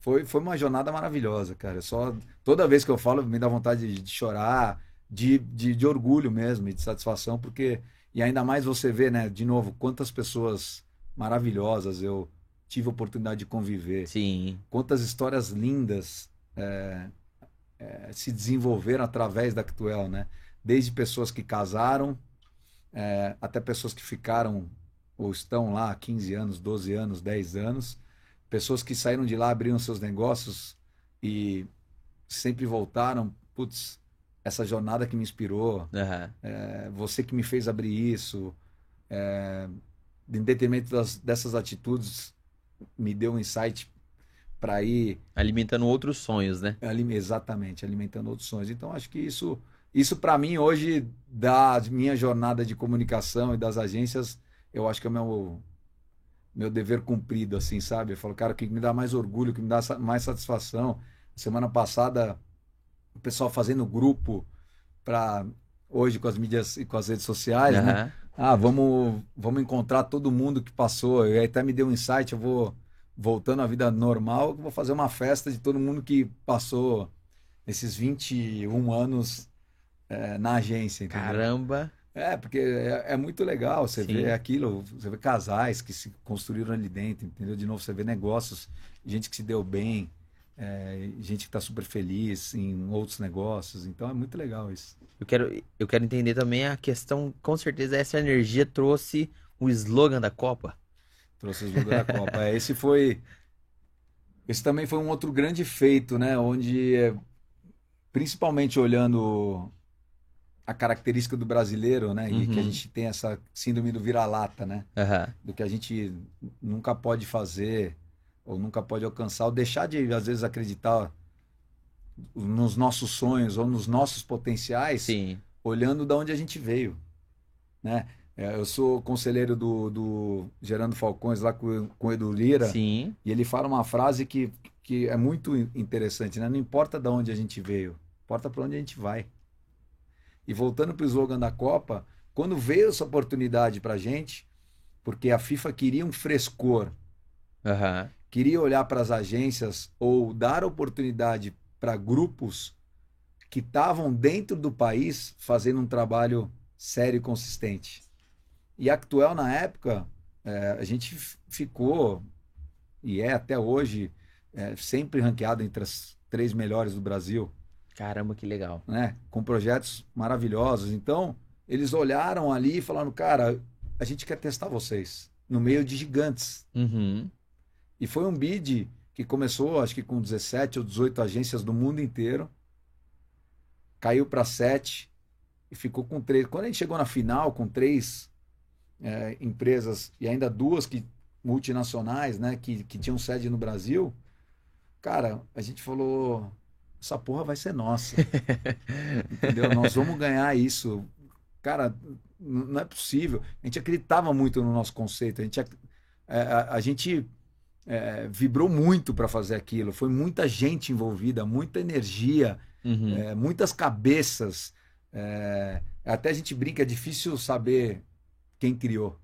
foi, foi uma jornada maravilhosa, cara. Só toda vez que eu falo me dá vontade de, de chorar, de, de, de, orgulho mesmo, e de satisfação, porque e ainda mais você vê, né? De novo, quantas pessoas maravilhosas eu tive a oportunidade de conviver. Sim. Quantas histórias lindas é, é, se desenvolveram através da Actuel, né? Desde pessoas que casaram, é, até pessoas que ficaram ou estão lá há 15 anos, 12 anos, 10 anos pessoas que saíram de lá, abriram seus negócios e sempre voltaram. Putz, essa jornada que me inspirou, uhum. é, você que me fez abrir isso, é, em detrimento das, dessas atitudes, me deu um insight para ir. Alimentando outros sonhos, né? Exatamente, alimentando outros sonhos. Então, acho que isso, isso para mim, hoje, da minha jornada de comunicação e das agências, eu acho que é o meu meu dever cumprido, assim, sabe? Eu falo, cara, o que me dá mais orgulho, o que me dá mais satisfação. Semana passada, o pessoal fazendo grupo para hoje com as mídias e com as redes sociais, uhum. né? Ah, vamos, vamos encontrar todo mundo que passou. E aí até me deu um insight, eu vou voltando à vida normal, vou fazer uma festa de todo mundo que passou esses 21 anos é, na agência. Entendeu? Caramba! É, porque é, é muito legal você Sim. ver aquilo, você vê casais que se construíram ali dentro, entendeu? De novo, você vê negócios, gente que se deu bem, é, gente que está super feliz em outros negócios, então é muito legal isso. Eu quero, eu quero entender também a questão, com certeza essa energia trouxe o slogan da Copa. Trouxe o slogan da Copa. É, esse foi, esse também foi um outro grande feito, né? Onde, é, principalmente olhando a característica do brasileiro, né? Uhum. E que a uhum. gente tem essa síndrome do vira-lata, né? Uhum. Do que a gente nunca pode fazer ou nunca pode alcançar, ou deixar de, às vezes, acreditar nos nossos sonhos ou nos nossos potenciais, Sim. olhando de onde a gente veio, né? É, eu sou conselheiro do, do Gerando Falcões lá com, com o Edu Lira. Sim. E ele fala uma frase que, que é muito interessante, né? Não importa de onde a gente veio, importa para onde a gente vai. E voltando para o slogan da Copa, quando veio essa oportunidade para a gente, porque a FIFA queria um frescor, uhum. queria olhar para as agências ou dar oportunidade para grupos que estavam dentro do país fazendo um trabalho sério e consistente. E a Actuel, na época, é, a gente ficou, e é até hoje, é, sempre ranqueado entre as três melhores do Brasil. Caramba, que legal. Né? Com projetos maravilhosos. Então, eles olharam ali e falaram, cara, a gente quer testar vocês no meio de gigantes. Uhum. E foi um bid que começou, acho que com 17 ou 18 agências do mundo inteiro. Caiu para 7 e ficou com três. Quando a gente chegou na final com três é, empresas e ainda duas que multinacionais, né, que, que tinham sede no Brasil, cara, a gente falou, essa porra vai ser nossa. Entendeu? Nós vamos ganhar isso. Cara, não é possível. A gente acreditava muito no nosso conceito. A gente, a, é, a, a gente é, vibrou muito para fazer aquilo. Foi muita gente envolvida, muita energia, uhum. é, muitas cabeças. É, até a gente brinca, é difícil saber quem criou.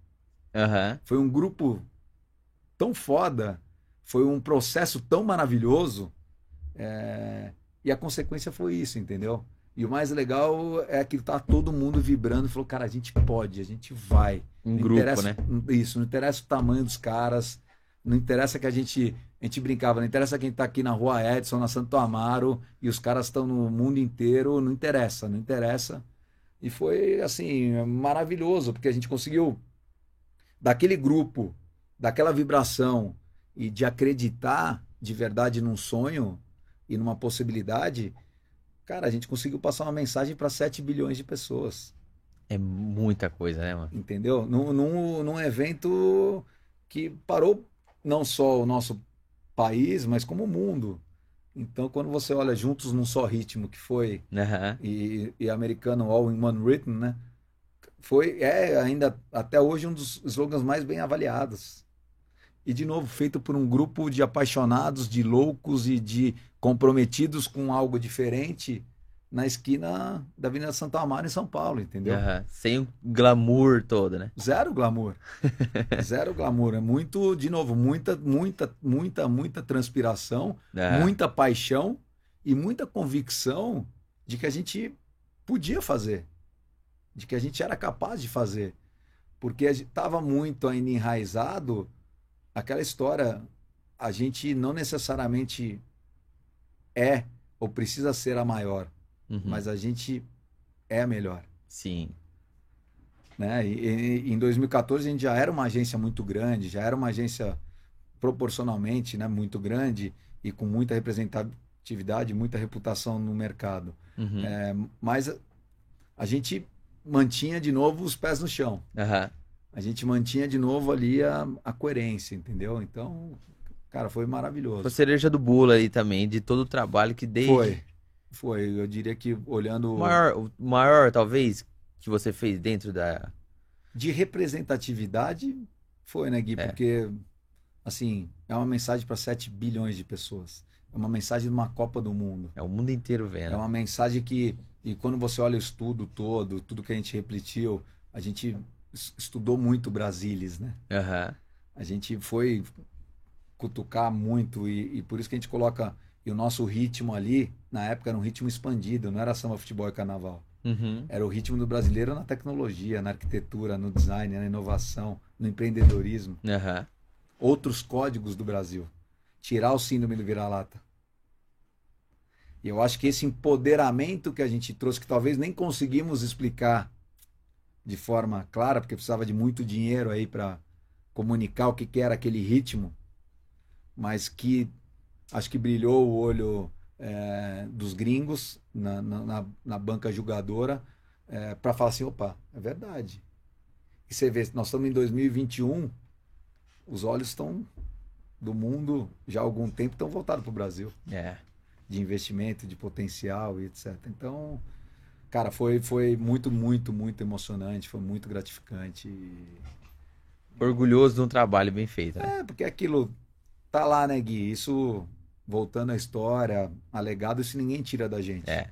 Uhum. Foi um grupo tão foda, foi um processo tão maravilhoso. É, e a consequência foi isso, entendeu? E o mais legal é que tá todo mundo vibrando e falou, cara, a gente pode, a gente vai. Um não grupo, né? Isso, não interessa o tamanho dos caras, não interessa que a gente. A gente brincava, não interessa quem tá aqui na rua Edson, na Santo Amaro, e os caras estão no mundo inteiro, não interessa, não interessa. E foi, assim, maravilhoso, porque a gente conseguiu, daquele grupo, daquela vibração e de acreditar de verdade num sonho e numa possibilidade, cara, a gente conseguiu passar uma mensagem para 7 bilhões de pessoas. É muita coisa, né, mano? Entendeu? Num, num, num evento que parou não só o nosso país, mas como o mundo. Então, quando você olha juntos num só ritmo, que foi Aham. e, e americano All in One Rhythm, né? Foi, é ainda até hoje um dos slogans mais bem avaliados. E de novo, feito por um grupo de apaixonados, de loucos e de comprometidos com algo diferente na esquina da Avenida Santo Amaro, em São Paulo, entendeu? Aham. Sem o glamour todo, né? Zero glamour. Zero glamour. É muito, de novo, muita, muita, muita, muita transpiração, Aham. muita paixão e muita convicção de que a gente podia fazer, de que a gente era capaz de fazer. Porque estava muito ainda enraizado aquela história, a gente não necessariamente é ou precisa ser a maior, Uhum. mas a gente é a melhor Sim. né? E, e em 2014 a gente já era uma agência muito grande, já era uma agência proporcionalmente, né, muito grande e com muita representatividade, muita reputação no mercado. Uhum. É, mas a, a gente mantinha de novo os pés no chão. Aham. A gente mantinha de novo ali a, a coerência, entendeu? Então, cara, foi maravilhoso. Foi a cereja do bolo aí também, de todo o trabalho que desde. Foi, foi. Eu diria que olhando O maior, o maior, talvez, que você fez dentro da. de representatividade, foi, né, Gui? É. Porque, assim, é uma mensagem para 7 bilhões de pessoas. É uma mensagem de uma Copa do Mundo. É o mundo inteiro É vendo. uma mensagem que, e quando você olha o estudo todo, tudo que a gente refletiu, a gente estudou muito Brasilis, né? Aham. A gente foi cutucar muito e, e por isso que a gente coloca e o nosso ritmo ali, na época era um ritmo expandido, não era samba, futebol e carnaval. Uhum. Era o ritmo do brasileiro na tecnologia, na arquitetura, no design, na inovação, no empreendedorismo. Aham. Outros códigos do Brasil. Tirar o síndrome do vira-lata. E eu acho que esse empoderamento que a gente trouxe, que talvez nem conseguimos explicar de forma clara, porque precisava de muito dinheiro aí para comunicar o que, que era aquele ritmo, mas que acho que brilhou o olho é, dos gringos na, na, na- banca julgadora para falar assim, opa, é verdade. E você vê, nós estamos em 2021, os olhos estão do mundo já há algum tempo estão voltados para o Brasil É. de investimento, de potencial e etc. Então, cara, foi, foi muito, muito, muito emocionante, foi muito gratificante. Orgulhoso de um trabalho bem feito, né? É, porque aquilo tá lá, né, Gui? Isso, voltando à história, a legado, isso ninguém tira da gente. É.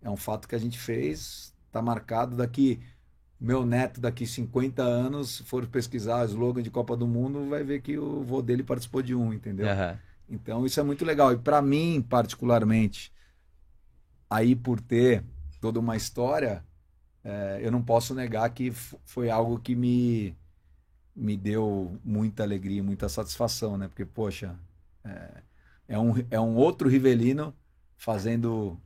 É um fato que a gente fez, tá marcado daqui. Meu neto, daqui 50 anos, for pesquisar o slogan de Copa do Mundo, vai ver que o vô dele participou de um, entendeu? Aham. Então isso é muito legal. E para mim, particularmente, aí por ter toda uma história, é, eu não posso negar que foi algo que me, me deu muita alegria, muita satisfação, né? Porque, poxa, é, é um, é um outro Rivelino fazendo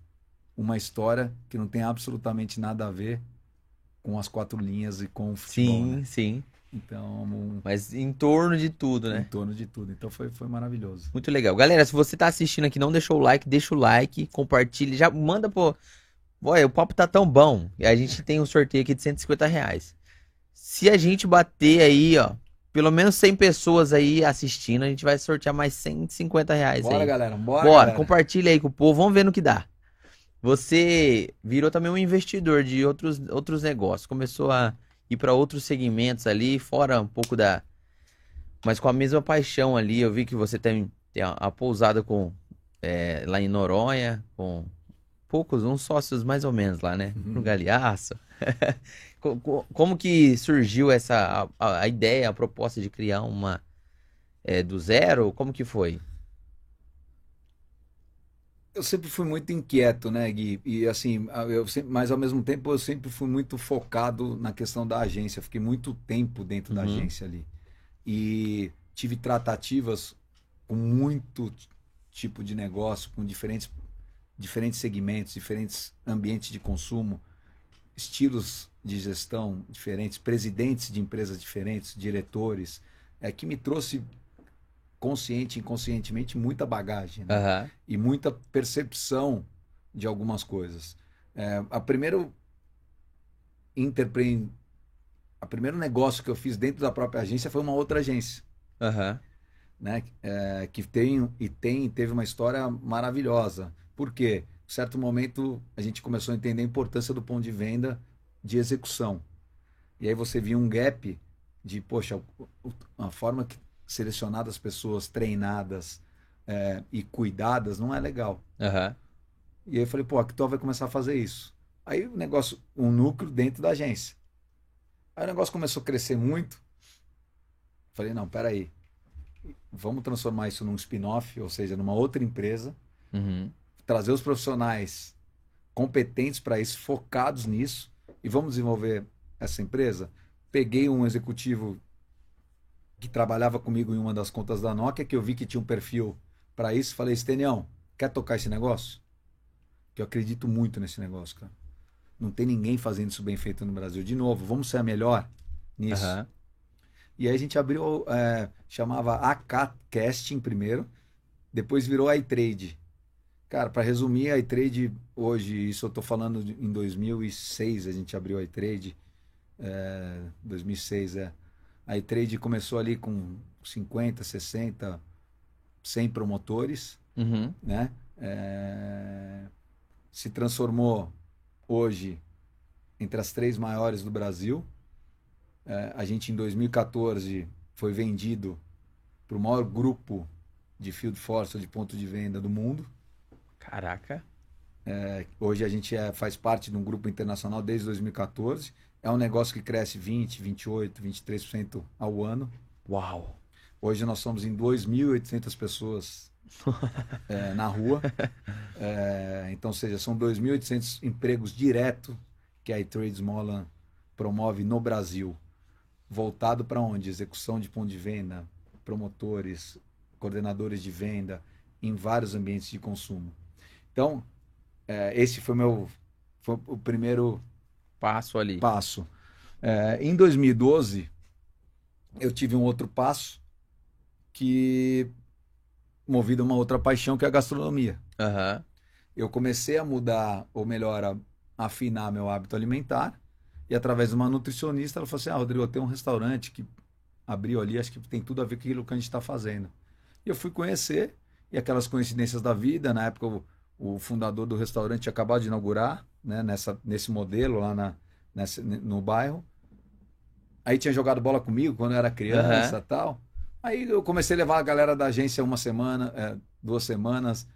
uma história que não tem absolutamente nada a ver com as quatro linhas e com o futebol, Sim, né? sim. Então, um- Mas em torno de tudo, em né? torno de tudo. Então foi, foi maravilhoso. Muito legal. Galera, se você tá assistindo aqui, não deixou o like, deixa o like, compartilha, já manda pô. Olha, o papo tá tão bom. E a gente tem um sorteio aqui de 150 reais. Se a gente bater aí, ó, pelo menos 100 pessoas aí assistindo, a gente vai sortear mais 150 reais Bora, aí. galera. Bora, Bora, galera. compartilha aí com o povo, vamos ver no que dá. Você virou também um investidor de outros, outros negócios, começou a ir para outros segmentos ali, fora um pouco da. Mas com a mesma paixão ali. Eu vi que você tem, tem a, a pousada com é, lá em Noronha, com poucos, uns sócios mais ou menos lá, né? Uhum. No co- Como que surgiu essa a, a- ideia, a proposta de criar uma é, do zero? Como que foi? Eu sempre fui muito inquieto, né, Gui? E assim, eu sempre, mas ao mesmo tempo eu sempre fui muito focado na questão da agência. Fiquei muito tempo dentro da Uhum. agência ali. E tive tratativas com muito tipo de negócio, com diferentes, diferentes segmentos, diferentes ambientes de consumo. estilos de gestão diferentes, presidentes de empresas diferentes, diretores, é que me trouxe consciente e inconscientemente muita bagagem né? Aham. e muita percepção de algumas coisas. É, a primeiro interpre... a primeiro negócio que eu fiz dentro da própria agência foi uma outra agência, Aham. né? É, que tem e tem teve uma história maravilhosa. Por quê? Em certo momento a gente começou a entender a importância do ponto de venda de execução. E aí você via um gap de, poxa, a forma que selecionadas pessoas treinadas é, e cuidadas não é legal. Aham. E aí eu falei, pô, a Actua vai começar a fazer isso. Aí o negócio, um núcleo dentro da agência. Aí o negócio começou a crescer muito. Falei, não, peraí. Vamos transformar isso num spin-off, ou seja, numa outra empresa. Uhum. Trazer os profissionais competentes para isso, focados nisso. E vamos desenvolver essa empresa. Peguei um executivo que trabalhava comigo em uma das contas da Nokia, que eu vi que tinha um perfil para isso. Falei, Stenião, quer tocar esse negócio? Que eu acredito muito nesse negócio, cara. Não tem ninguém fazendo isso bem feito no Brasil. De novo, vamos ser a melhor nisso. Aham. E aí a gente abriu, é, chamava AK Casting primeiro, depois virou iTrade. Cara, para resumir, a iTrade hoje, isso eu tô falando de- em 2006, a gente abriu a iTrade, é, 2006 é. A iTrade começou ali com 50, 60, 100 promotores, Uhum. né? É, se transformou hoje entre as três maiores do Brasil. É, a gente, em 2014, foi vendido para o maior grupo de field force, de ponto de venda do mundo. Caraca. É, hoje a gente é- faz parte de um grupo internacional desde 2014. É um negócio que cresce 20, 28, 23% ao ano. Uau. Hoje nós somos em 2.800 pessoas é, na rua. É, então, ou seja, são 2.800 empregos direto que a iTrades Molan promove no Brasil. Voltado para onde? Execução de ponto de venda, promotores, coordenadores de venda, em vários ambientes de consumo. Então, é, esse foi meu foi o primeiro Passo ali. passo. É, em 2012, eu tive um outro passo que movido a uma outra paixão que é a gastronomia. Aham. Eu comecei a mudar, ou melhor, a afinar meu hábito alimentar e através de uma nutricionista ela falou assim: "Ah, Rodrigo, tem um restaurante que abriu ali, acho que tem tudo a ver com aquilo que a gente está fazendo". E eu fui conhecer e aquelas coincidências da vida, na época o, o fundador do restaurante acabado de inaugurar, né, nessa nesse modelo lá na nessa, no bairro. Aí tinha jogado bola comigo quando eu era criança e tal. Aí eu comecei a levar a galera da agência uma semana, é, duas semanas.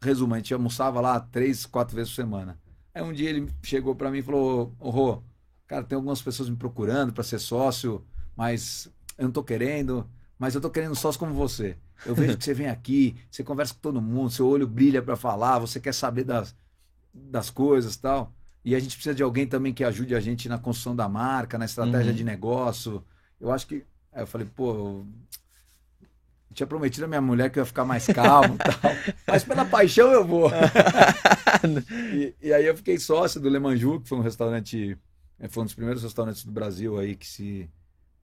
Resumo, a gente almoçava lá três, quatro vezes por semana. Aí um dia ele chegou para mim e falou: Ô Rô, cara, tem algumas pessoas me procurando para ser sócio, mas eu não tô querendo, mas eu tô querendo sócio como você. Eu vejo que você vem aqui, você conversa com todo mundo, seu olho brilha para falar, você quer saber das, das coisas e tal. E a gente precisa de alguém também que ajude a gente na construção da marca, na estratégia Uhum. de negócio. Eu acho que. Aí eu falei, pô, eu tinha prometido à minha mulher que eu ia ficar mais calmo e tal. Mas pela paixão eu vou. e, e aí eu fiquei sócio do Le Manju, que foi um restaurante, foi um dos primeiros restaurantes do Brasil aí que se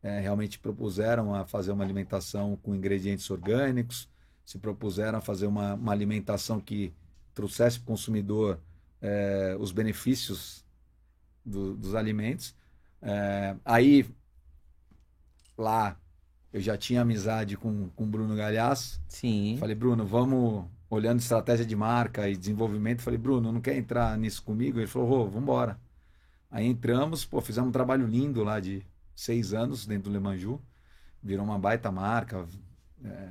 eh, realmente propuseram a fazer uma alimentação com ingredientes orgânicos, se propuseram a fazer uma, uma alimentação que trouxesse para o consumidor eh, os benefícios do- dos alimentos. Eh, aí, lá, eu já tinha amizade com o Bruno Galhaço, Sim. Falei, Bruno, vamos olhando estratégia de marca e desenvolvimento. Falei, Bruno, não quer entrar nisso comigo? Ele falou, Rô, vamos embora. Aí entramos, pô, fizemos um trabalho lindo lá de seis anos dentro do Le Manju. Virou uma baita marca. É.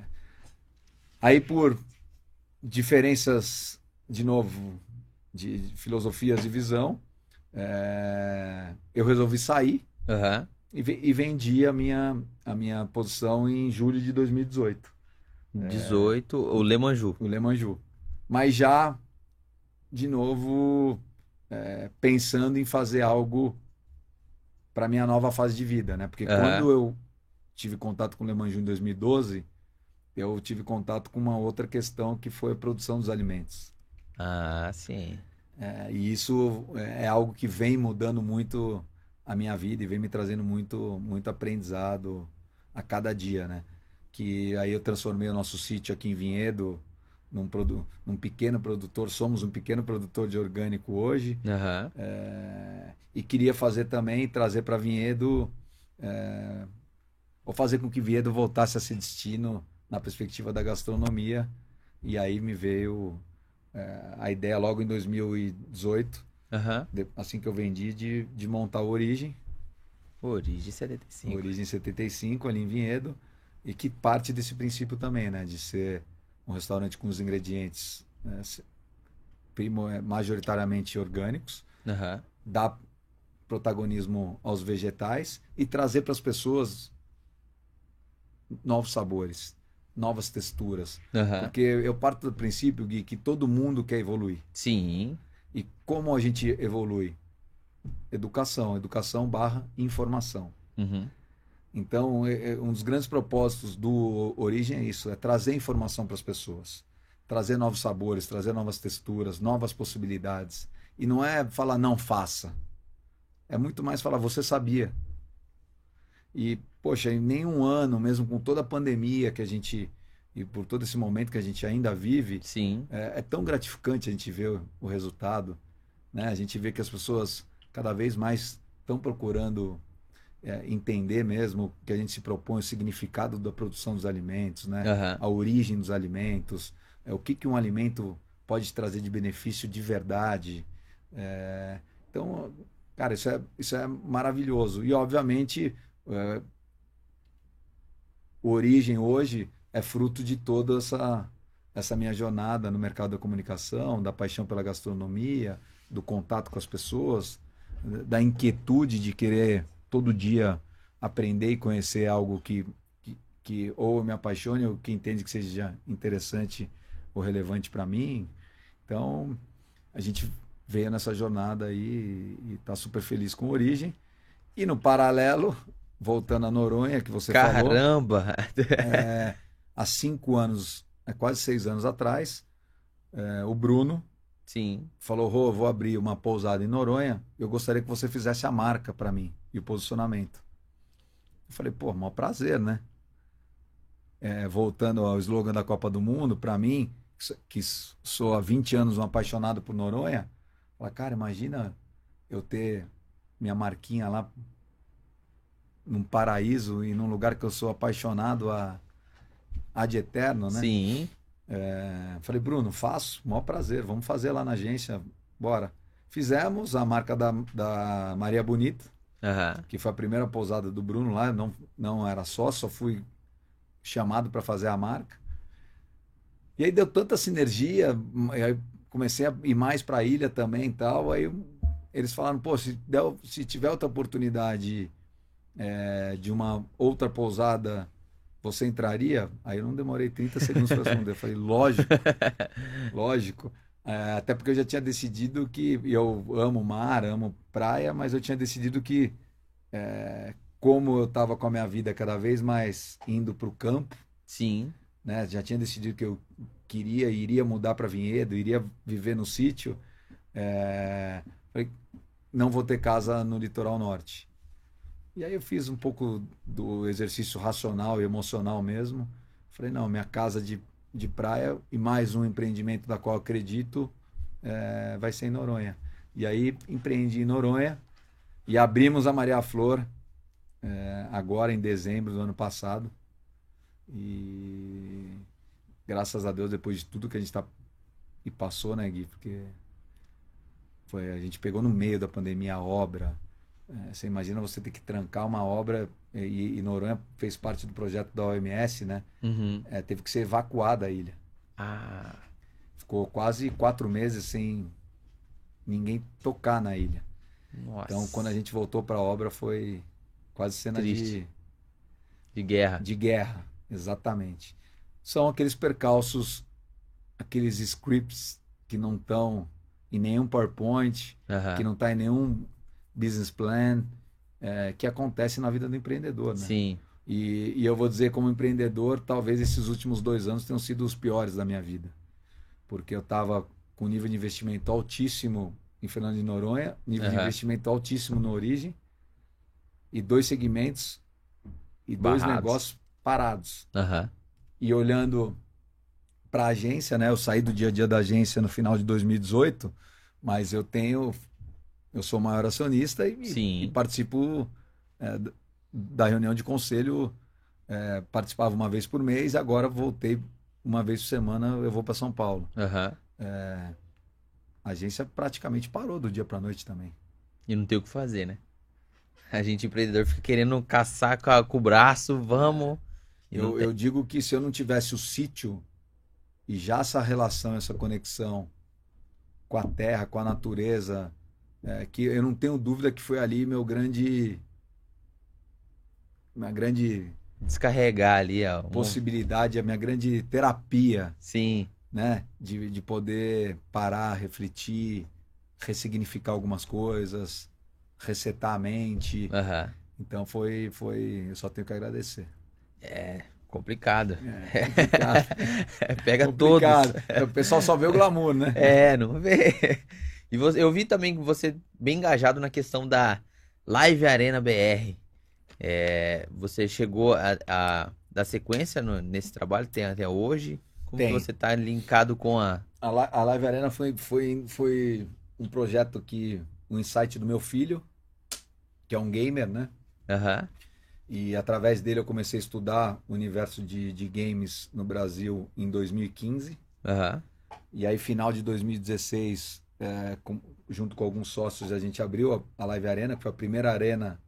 Aí por diferenças, de novo, de filosofias e visão, é, eu resolvi sair Aham. e, e vendi a minha, a minha posição em julho de 2018. 18, o Lemanju. o Le Manju. Mas já, de novo, é, pensando em fazer algo para minha nova fase de vida, né? Porque Aham. quando eu tive contato com o Le Manju em 2012, eu tive contato com uma outra questão que foi a produção dos alimentos. Ah, sim. É, e isso é algo que vem mudando muito a minha vida e vem me trazendo muito, muito aprendizado a cada dia, né? Que aí eu transformei o nosso sítio aqui em Vinhedo num, produ num pequeno produtor, somos um pequeno produtor de orgânico hoje. Aham. É, e queria fazer também, trazer para Vinhedo, é, ou fazer com que Vinhedo voltasse a ser destino na perspectiva da gastronomia. E aí me veio é, a ideia logo em 2018, Aham. de- assim que eu vendi, de, de montar o Origem. Origem 75. Origem 75, ali em Vinhedo, e que parte desse princípio também, né? De ser um restaurante com os ingredientes né, primo, é, majoritariamente orgânicos, Aham. dar protagonismo aos vegetais e trazer para as pessoas novos sabores, novas texturas. Aham. Porque eu parto do princípio, Gui, que todo mundo quer evoluir. Sim. E como a gente evolui? Educação, educação barra informação. Uhum. Então, é- é um dos grandes propósitos do Origem é isso, é trazer informação para as pessoas, trazer novos sabores, trazer novas texturas, novas possibilidades. E não é falar não faça. É muito mais falar você sabia. E, poxa, em nenhum ano, mesmo com toda a pandemia que a gente e por todo esse momento que a gente ainda vive, Sim. é, é tão gratificante a gente ver o, o resultado, né? A gente vê que as pessoas cada vez mais estão procurando é, entender mesmo que a gente se propõe o significado da produção dos alimentos, né? Aham. A origem dos alimentos, é, o que, que um alimento pode trazer de benefício de verdade. É, então, cara, isso é, isso é maravilhoso. E, obviamente, é, Origem hoje é fruto de toda essa, essa minha jornada no mercado da comunicação, da paixão pela gastronomia, do contato com as pessoas, da inquietude de querer todo dia aprender e conhecer algo que, que, que ou me apaixone ou que entende que seja interessante ou relevante para mim. Então, a gente veio nessa jornada aí e está super feliz com a origem. E no paralelo, voltando a Noronha, que você falou, Caramba! é, há cinco anos, é, quase seis anos atrás, é, o Bruno Sim. falou: Rô, vou abrir uma pousada em Noronha, eu gostaria que você fizesse a marca para mim e o posicionamento. Eu falei: pô, maior prazer, né? É, voltando ao slogan da Copa do Mundo, para mim, que sou há 20 anos um apaixonado por Noronha, fala, cara, imagina eu ter minha marquinha lá num paraíso e num lugar que eu sou apaixonado a, a de eterno, né? Sim. É, falei, Bruno, faço, maior prazer, vamos fazer lá na agência, bora. Fizemos a marca da, da Maria Bonita, Aham. que foi a primeira pousada do Bruno lá, não, não era só, só fui chamado para fazer a marca. E aí deu tanta sinergia, aí comecei a ir mais para a ilha também e tal, aí eles falaram, pô, se, der, se tiver outra oportunidade é, de uma outra pousada você entraria? Aí eu não demorei 30 segundos para responder. Eu falei, lógico, lógico. É, até porque eu já tinha decidido que eu amo mar, amo praia, mas eu tinha decidido que, é, como eu estava com a minha vida cada vez mais indo para o campo, Sim. né, já tinha decidido que eu queria, iria mudar para Vinhedo, iria viver no sítio, é, falei, não vou ter casa no litoral norte. E aí eu fiz um pouco do exercício racional e emocional mesmo. Falei, não, minha casa de, de praia e mais um empreendimento da qual acredito é, vai ser em Noronha. E aí empreendi em Noronha e abrimos a Maria Flor é, agora em dezembro do ano passado. E graças a Deus, depois de tudo que a gente tá e passou, né, Gui? Porque foi, a gente pegou no meio da pandemia a obra, é, você imagina você ter que trancar uma obra e, e Noronha fez parte do projeto da OMS, né? Uhum. É, teve que ser evacuada a ilha. Ah. Ficou quase quatro meses sem ninguém tocar na ilha. Nossa. Então, quando a gente voltou para a obra, foi quase cena de, Triste. De guerra. de guerra, exatamente. São aqueles percalços, aqueles scripts que não estão em nenhum PowerPoint, Aham. que não está em nenhum business plan, é, que acontece na vida do empreendedor, né? Sim. E, e eu vou dizer, como empreendedor, talvez esses últimos dois anos tenham sido os piores da minha vida. Porque eu estava com nível de investimento altíssimo em Fernando de Noronha, nível de Aham. investimento altíssimo no Origem, e dois segmentos e dois Barrados. negócios parados. Aham. E olhando para a agência, né? Eu saí do dia a dia da agência no final de 2018, mas eu tenho, eu sou maior acionista e, Sim. e participo é, da reunião de conselho. é, participava uma vez por mês, agora voltei uma vez por semana. Eu vou para São Paulo. Aham. A agência praticamente parou do dia para noite também. E não tem o que fazer, né? A gente empreendedor fica querendo caçar com, o braço, vamos. Não Eu, tem. eu digo que se eu não tivesse o sítio e já essa relação, essa conexão com a terra, com a natureza, é, que eu não tenho dúvida que foi ali meu grande, minha grande Descarregar ali, ó. um- possibilidade, a minha grande terapia, Sim. né, de, de poder parar, refletir, ressignificar algumas coisas, resetar a mente. Aham. Então foi, foi, eu só tenho que agradecer. É complicado. É, complicado. Pega Complicado. todos. O pessoal só vê o glamour, né? É, não vê. E você, eu vi também que você bem engajado na questão da Live Arena BR. É, você chegou a, a dar sequência no- nesse trabalho, tem até hoje? Como Tem. você está linkado com a. A, a Live Arena foi, foi, foi um projeto que, um insight do meu filho, que é um gamer, né? Aham. E através dele eu comecei a estudar o universo de, de games no Brasil em 2015. Aham. E aí, final de 2016, é, com- junto com alguns sócios, a gente abriu a, a Live Arena, que foi a primeira arena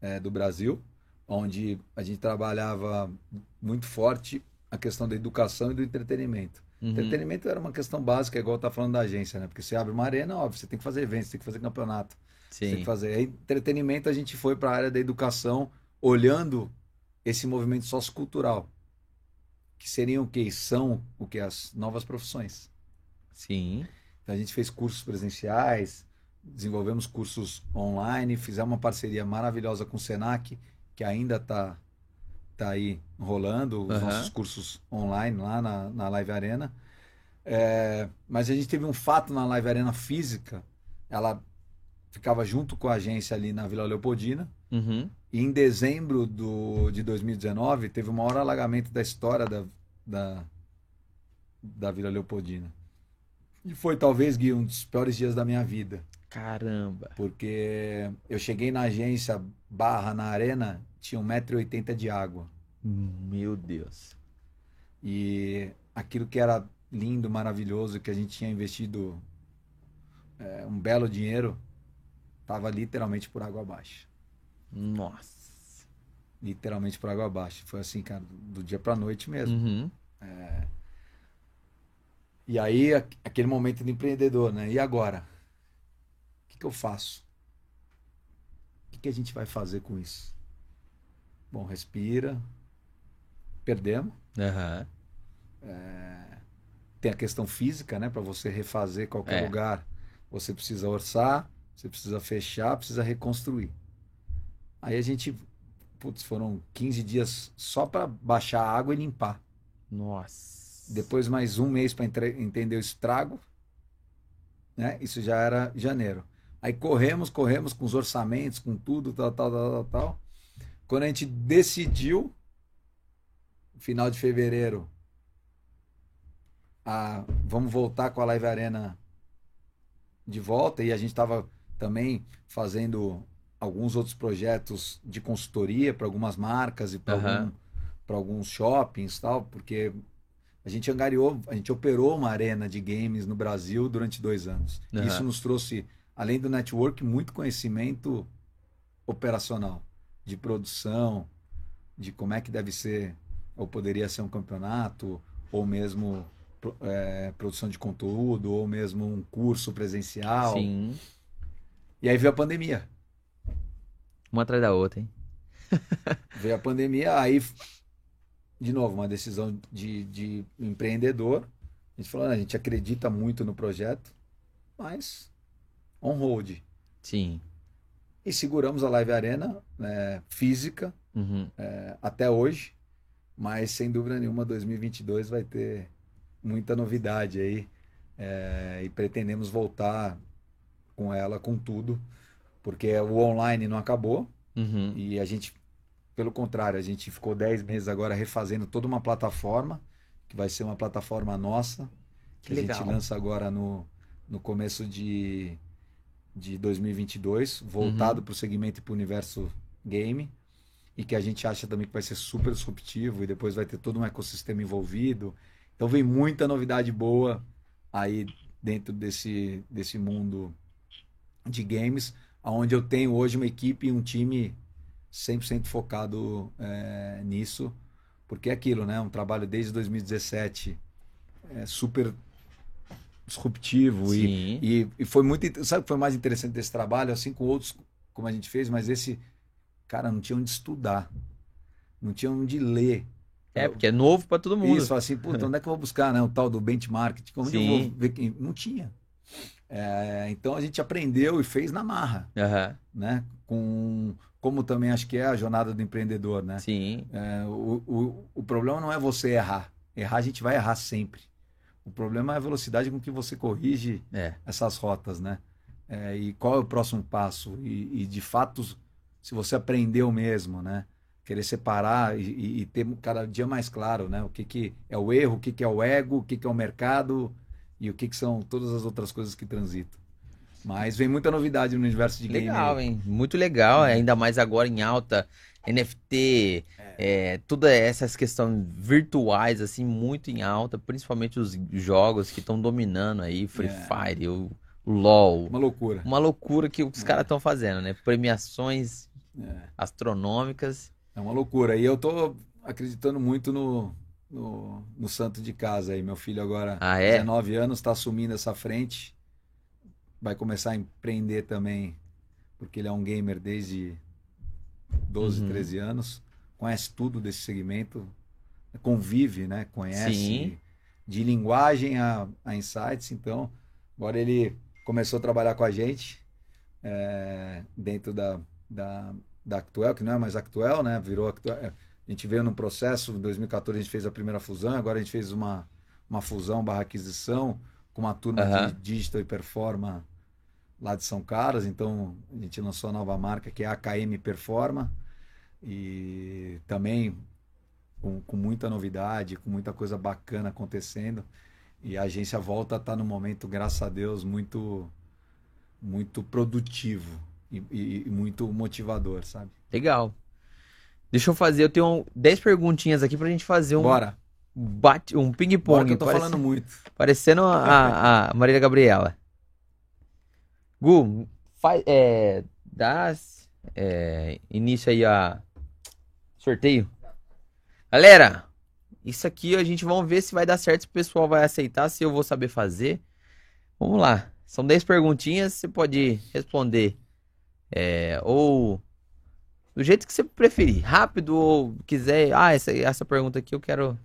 é, do Brasil, onde a gente trabalhava muito forte a questão da educação e do entretenimento. Uhum. Entretenimento era uma questão básica, igual tá falando da agência, né? Porque você abre uma arena, óbvio, você tem que fazer eventos, tem que fazer campeonato, você tem Sim. que fazer. Aí, entretenimento, a gente foi para a área da educação, olhando esse movimento sociocultural, que seriam o que? São o que? As novas profissões. Sim. Então, a gente fez cursos presenciais, desenvolvemos cursos online, fizemos uma parceria maravilhosa com o Senac, que ainda está tá aí rolando os Aham. nossos cursos online lá na, na Live Arena. É, mas a gente teve um fato na Live Arena física, ela ficava junto com a agência ali na Vila Leopoldina, Uhum. e em dezembro do, de 2019 teve o maior alagamento da história da, da, da Vila Leopoldina. E foi talvez, Gui, um dos piores dias da minha vida. Caramba. Porque eu cheguei na agência barra na arena, tinha 1,80m de água. Meu Deus. E aquilo que era lindo, maravilhoso, que a gente tinha investido é, um belo dinheiro, estava literalmente por água abaixo. Nossa. Literalmente por água abaixo. Foi assim, cara, do dia pra noite mesmo. Uhum. E aí, aquele momento do empreendedor, né? E agora? O que que eu faço? O que que a gente vai fazer com isso? Bom, respira. Perdemos. Aham. Tem a questão física, né? Para você refazer qualquer É. lugar, você precisa orçar, você precisa fechar, precisa reconstruir. Aí a gente, putz, foram 15 dias só para baixar a água e limpar. Nossa. Depois mais um mês para entender o estrago, né? Isso já era janeiro. Aí corremos, corremos com os orçamentos, com tudo, tal, tal, tal, tal, tal. Quando a gente decidiu, final de fevereiro, a, vamos voltar com a Live Arena de volta e a gente estava também fazendo alguns outros projetos de consultoria para algumas marcas e para Aham. algum, alguns shoppings tal, porque a gente angariou, a gente operou uma arena de games no Brasil durante dois anos. E Aham. Isso nos trouxe, além do network, muito conhecimento operacional, de produção, de como é que deve ser, ou poderia ser um campeonato, ou mesmo é, produção de conteúdo, ou mesmo um curso presencial. Sim. E aí veio a pandemia. Uma atrás da outra, hein? Veio a pandemia, aí, de novo, uma decisão de, de empreendedor. A gente falou, "Ah, a gente acredita muito no projeto, mas on hold. Sim. E seguramos a Live Arena né, física Uhum. é, até hoje, mas sem dúvida nenhuma 2022 vai ter muita novidade aí. é, e pretendemos voltar com ela com tudo, porque o online não acabou Uhum. e a gente, pelo contrário, a gente ficou 10 meses agora refazendo toda uma plataforma, que vai ser uma plataforma nossa, Que que, a gente lança agora no, no começo de, de 2022, voltado para o segmento e para o universo game, e que a gente acha também que vai ser super disruptivo e depois vai ter todo um ecossistema envolvido. Então vem muita novidade boa aí dentro desse, desse mundo de games, onde eu tenho hoje uma equipe e um time 100% focado é, nisso, porque é aquilo, né? Um trabalho desde 2017 é, super disruptivo e, e, e foi muito. Sabe o que foi mais interessante desse trabalho? Assim com outros, como a gente fez, mas esse, cara, não tinha onde estudar, não tinha onde ler. É, porque é novo pra todo mundo. Isso, assim, puta, onde é que eu vou buscar, né? O tal do benchmark, onde eu Sim. vou ver quem. Não tinha. É, então a gente aprendeu e fez na marra, Aham. né? Com, como também acho que é a jornada do empreendedor, né? Sim. É, o, o, o problema não é você errar. Errar a gente vai errar sempre. O problema é a velocidade com que você corrige É. essas rotas, né? É, e qual é o próximo passo? E, e, de fato, se você aprendeu mesmo, né? Querer separar e, e- ter cada dia mais claro, né? O que, que é o erro, o que, que é o ego, o que, que é o mercado e o que, que são todas as outras coisas que transitam. Mas vem muita novidade no universo de game. Legal, hein? Muito legal, ainda mais agora em alta. NFT, é, todas essas questões virtuais, assim, muito em alta, principalmente os jogos que estão dominando aí, Free É. Fire, o, LoL. Uma loucura. Uma loucura que os caras estão fazendo, né? Premiações É. astronômicas. É uma loucura. E eu tô acreditando muito no, no, no santo de casa aí. Meu filho agora, Ah, é? 19 anos, está assumindo essa frente. Vai começar a empreender também, porque ele é um gamer desde 12, Uhum. 13 anos. Conhece tudo desse segmento. Convive, né? Conhece Sim. de linguagem a, a insights. Então, agora ele começou a trabalhar com a gente é, dentro da, da, da Actuel, que não é mais Actuel, né? Virou Actuel. É, A gente veio num processo, em 2014 a gente fez a primeira fusão, agora a gente fez uma, uma fusão barra aquisição com uma turma Aham. de digital e performa lá de São Carlos. Então a gente lançou a nova marca que é a AKM Performa e também com, com muita novidade, com muita coisa bacana acontecendo. E a agência volta a estar num momento, graças a Deus, muito muito produtivo e, e- e muito motivador, sabe? Legal. Deixa eu fazer, eu tenho 10 perguntinhas aqui pra gente fazer um Bora, bate, um ping-pong. eu tô parece- falando muito. Parecendo a, a Marília Gabriela. Gu, faz, é, dá é, início aí a sorteio. Galera, isso aqui a gente vamos ver se vai dar certo, se o pessoal vai aceitar, se eu vou saber fazer. Vamos lá. São 10 perguntinhas, você pode responder é, ou do jeito que você preferir, rápido ou quiser. Ah, essa, essa pergunta aqui eu quero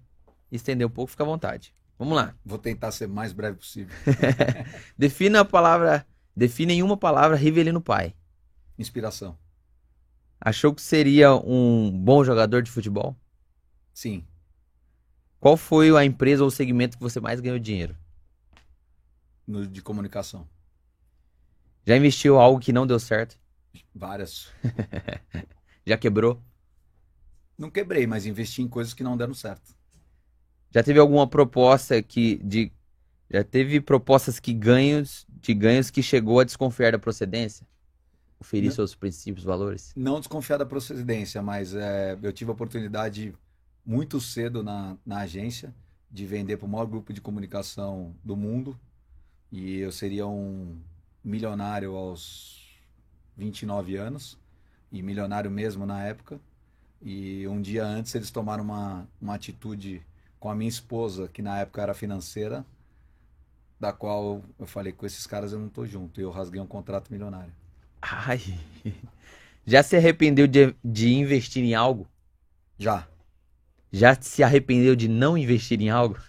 estender um pouco, fica à vontade. Vamos lá. Vou tentar ser mais breve possível. Defina a palavra. Defina em uma palavra Rivelino Pai. Inspiração. Achou que seria um bom jogador de futebol? Sim. Qual foi a empresa ou segmento que você mais ganhou dinheiro? No, de comunicação. Já investiu algo que não deu certo? Várias. Já quebrou? Não quebrei, mas investi em coisas que não deram certo. Já teve alguma proposta que de já teve propostas que ganhos de ganhos que chegou a desconfiar da procedência? Oferir Não. seus princípios, valores? Não desconfiar da procedência, mas é, eu tive a oportunidade muito cedo na, na agência de vender para o maior grupo de comunicação do mundo. E eu seria um milionário aos 29 anos, e milionário mesmo na época. E um dia antes eles tomaram uma, uma atitude com a minha esposa, que na época era financeira, da qual eu falei, com esses caras eu não tô junto. E eu rasguei um contrato milionário. Ai. Já se arrependeu de, de investir em algo? Já. Já se arrependeu de não investir em algo?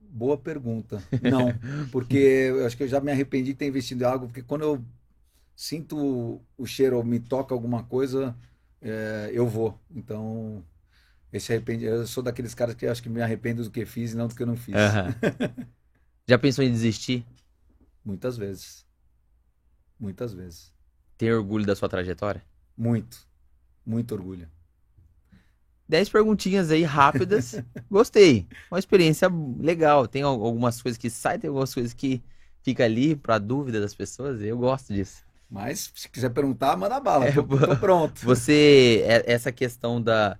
Boa pergunta. Não, porque eu acho que eu já me arrependi de ter investido em algo, porque quando eu sinto o cheiro ou me toca alguma coisa, é, eu vou. Então, Esse arrepende... Eu sou daqueles caras que acho que me arrependo do que fiz e não do que eu não fiz. Aham. Já pensou em desistir? Muitas vezes. Muitas vezes. Ter orgulho da sua trajetória? Muito. Muito orgulho. Dez perguntinhas aí rápidas. Gostei. Uma experiência legal. Tem al- algumas coisas que saem, tem algumas coisas que fica ali pra dúvida das pessoas. Eu gosto disso. Mas se quiser perguntar, manda bala. É, tô, tô pronto. Você, é- essa questão da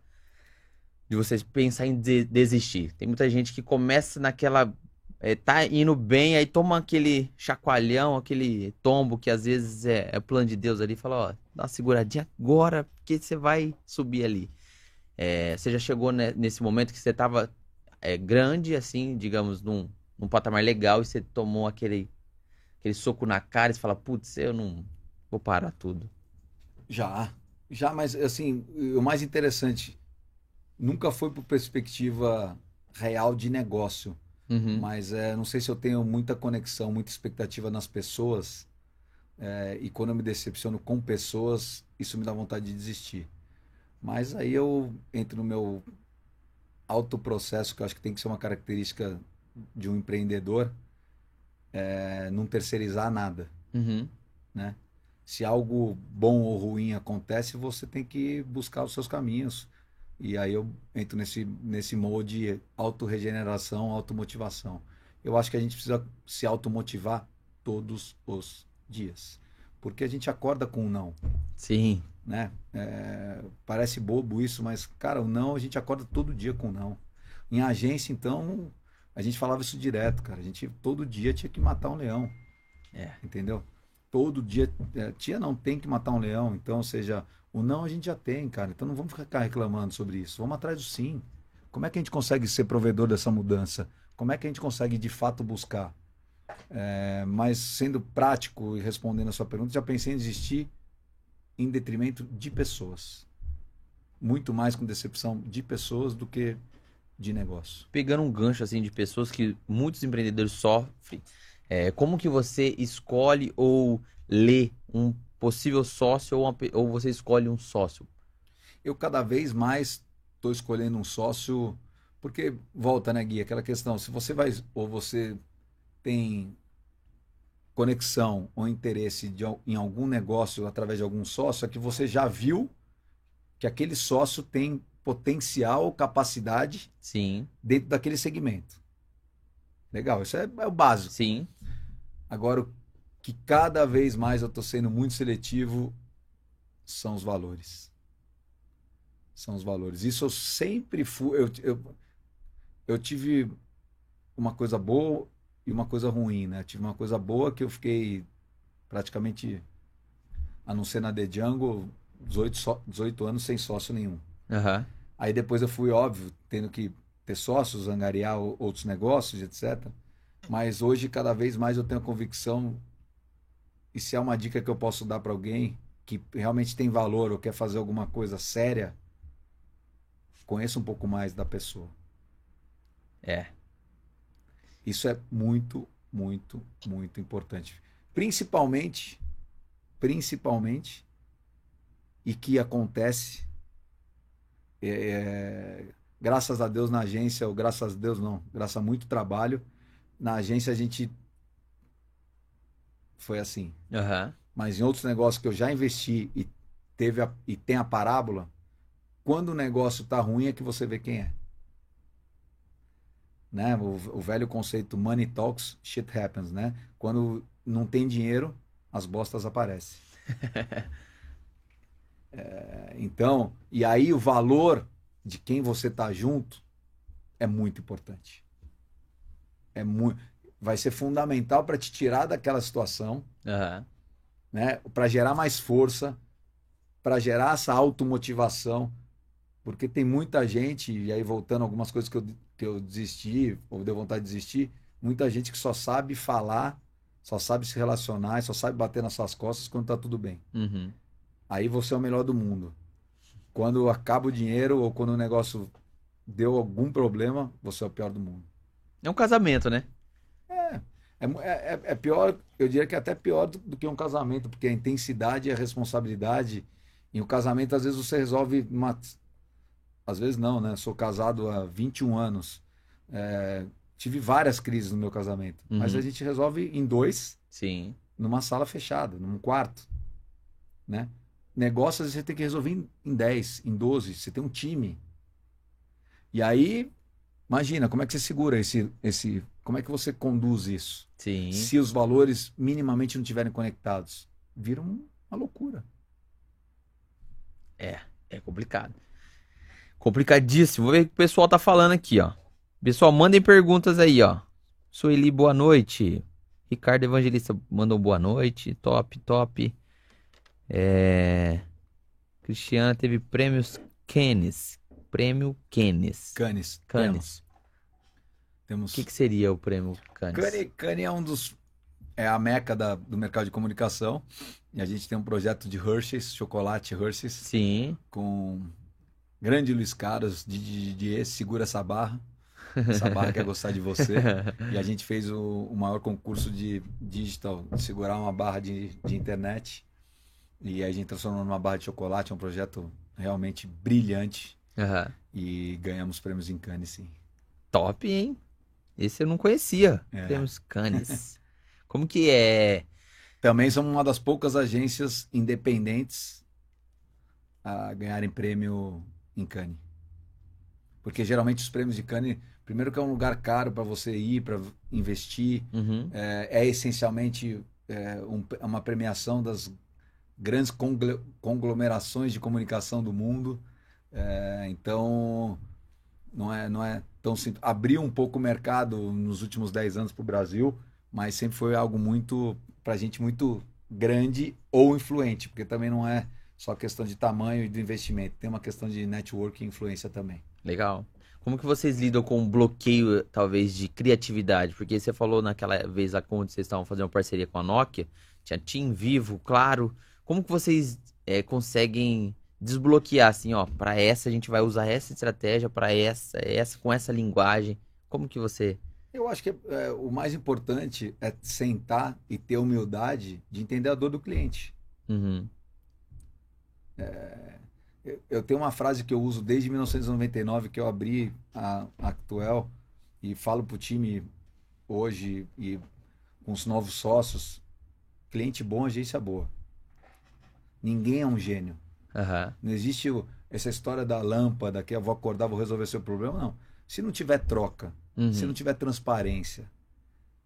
de você pensar em de- desistir. Tem muita gente que começa naquela é, tá indo bem, aí toma aquele chacoalhão, aquele tombo que às vezes é, é plano de Deus ali, fala, ó, dá uma seguradinha agora, porque você vai subir ali. É, você já chegou ne- nesse momento que você tava é, grande, assim, digamos, num, num patamar legal e você tomou aquele, aquele soco na cara e você fala, putz, eu não vou parar tudo. Já. Já, mas assim, o mais interessante, nunca foi por perspectiva real de negócio. Uhum. Mas é, não sei se eu tenho muita conexão, muita expectativa nas pessoas. é, e quando eu me decepciono com pessoas, isso me dá vontade de desistir. Mas aí eu entro no meu autoprocesso, que eu acho que tem que ser uma característica de um empreendedor, é, não terceirizar nada. Uhum. né? Se algo bom ou ruim acontece, você tem que buscar os seus caminhos. E aí eu entro nesse, nesse mode autorregeneração, automotivação. Eu acho que a gente precisa se automotivar todos os dias. Porque a gente acorda com um não, Sim. né? É, parece bobo isso, mas, cara, o não, a gente acorda todo dia com um não. Em agência, então, a gente falava isso direto, cara. A gente todo dia tinha que matar um leão É. entendeu? Todo dia, é, tia não tem que matar um leão, então, ou seja, o não a gente já tem, cara, então não vamos ficar reclamando sobre isso, vamos atrás do sim. Como é que a gente consegue ser provedor dessa mudança? Como é que a gente consegue de fato buscar? É, mas sendo prático e respondendo a sua pergunta, já pensei em desistir em detrimento de pessoas. Muito mais com decepção de pessoas do que de negócio. Pegando um gancho assim de pessoas que muitos empreendedores sofrem, é, como que você escolhe ou lê um possível sócio ou, uma ou você escolhe um sócio? eu cada vez mais estou escolhendo um sócio, porque volta, né, Gui? Aquela questão, se você vai, ou você tem conexão ou interesse de em algum negócio através de algum sócio, é que você já viu que aquele sócio tem potencial, capacidade Sim, dentro daquele segmento. Legal, isso é, é o básico. sim. Agora, o que cada vez mais eu estou sendo muito seletivo são os valores. São os valores. Isso eu sempre fui. Eu, eu, eu tive uma coisa boa e uma coisa ruim, né? Tive uma coisa boa que eu fiquei praticamente, a não ser na The Jungle, 18, só- 18 anos sem sócio nenhum. Aham. Aí depois eu fui, óbvio, tendo que ter sócios, angariar outros negócios, etc. Mas hoje, cada vez mais, eu tenho a convicção, e se é uma dica que eu posso dar para alguém que realmente tem valor ou quer fazer alguma coisa séria, conheça um pouco mais da pessoa. É. Isso é muito, muito, muito importante. Principalmente, principalmente, e que acontece, é, graças a Deus na agência, ou graças a Deus não, graças a muito trabalho, na agência a gente foi assim. Aham. Mas em outros negócios que eu já investi e teve a- e tem a parábola, quando o negócio tá ruim é que você vê quem é. Né? O, o velho conceito money talks, shit happens, né? Quando não tem dinheiro, as bostas aparecem. É, então, e aí o valor de quem você tá junto é muito importante. É muito, vai ser fundamental para te tirar daquela situação Aham. né? Para gerar mais força, para gerar essa automotivação, porque tem muita gente, e aí voltando a algumas coisas que eu, que eu desisti, ou deu vontade de desistir, muita gente que só sabe falar, só sabe se relacionar, só sabe bater nas suas costas quando tá tudo bem. Uhum. Aí você é o melhor do mundo. Quando acaba o dinheiro ou quando o negócio deu algum problema, você é o pior do mundo. É um casamento, né? É, mu- é, é- é pior, eu diria que é até pior do, do que um casamento, porque a intensidade e a responsabilidade. Em um casamento, às vezes, você resolve uma. às vezes não, né? Sou casado há 21 anos. É, tive várias crises no meu casamento, uhum. mas a gente resolve em dois, sim, numa sala fechada, num quarto, né? Negócios você tem que resolver em, em 10, em 12, você tem um time. E aí, imagina, como é que você segura esse, esse como é que você conduz isso? Sim. Se os valores minimamente não estiverem conectados, vira uma loucura. É, é complicado. Complicadíssimo. Vou ver o que o pessoal tá falando aqui, ó. Pessoal, mandem perguntas aí, ó. Sueli, boa noite. Ricardo Evangelista mandou boa noite. Top, top. É... Cristiana teve prêmios Canis. Prêmio Canis. Canis. Canis. Temos... O que, que seria o prêmio Canis? Canis, Canis é um dos... É a meca da, do mercado de comunicação. E a gente tem um projeto de Hershey's, chocolate Hershey's. Sim. Com grande Luiz Carlos, de, de, de segura essa barra. Essa barra quer gostar de você. E a gente fez o, o maior concurso de digital, de segurar uma barra de, de internet. E a gente transformou numa barra de chocolate, é um projeto realmente brilhante. Uhum. E ganhamos prêmios em Cannes, sim. Top, hein? Esse eu não conhecia. É. Prêmios Cannes. Como que é? Também somos uma das poucas agências independentes a ganharem prêmio em Cannes. Porque geralmente os prêmios de Cannes Primeiro que é um lugar caro para você ir, para investir. Uhum. É, é, essencialmente é, um, é uma premiação das grandes conglomerações de comunicação do mundo. É, então, não é, não é tão simples. Abriu um pouco o mercado nos últimos 10 anos para o Brasil, mas sempre foi algo muito, para a gente, muito grande ou influente, porque também não é só questão de tamanho e do investimento, tem uma questão de network e influência também. Legal. Como que vocês lidam com o bloqueio, talvez, de criatividade? Porque você falou naquela vez lá quando vocês estavam fazendo uma parceria com a Nokia, tinha Team Vivo, claro. Como que vocês é, conseguem desbloquear, assim, ó, para essa a gente vai usar essa estratégia, para essa, essa, com essa linguagem? Como que você... Eu acho que é, o mais importante é sentar e ter humildade de entender a dor do cliente. Uhum. É, eu tenho uma frase que eu uso desde 1999, que eu abri a Actuel e falo para o time hoje e com os novos sócios: cliente bom, agência boa. Ninguém é um gênio. Uhum. Não existe essa história da lâmpada que eu vou acordar, vou resolver seu problema. Não. Se não tiver troca, uhum. se não tiver transparência,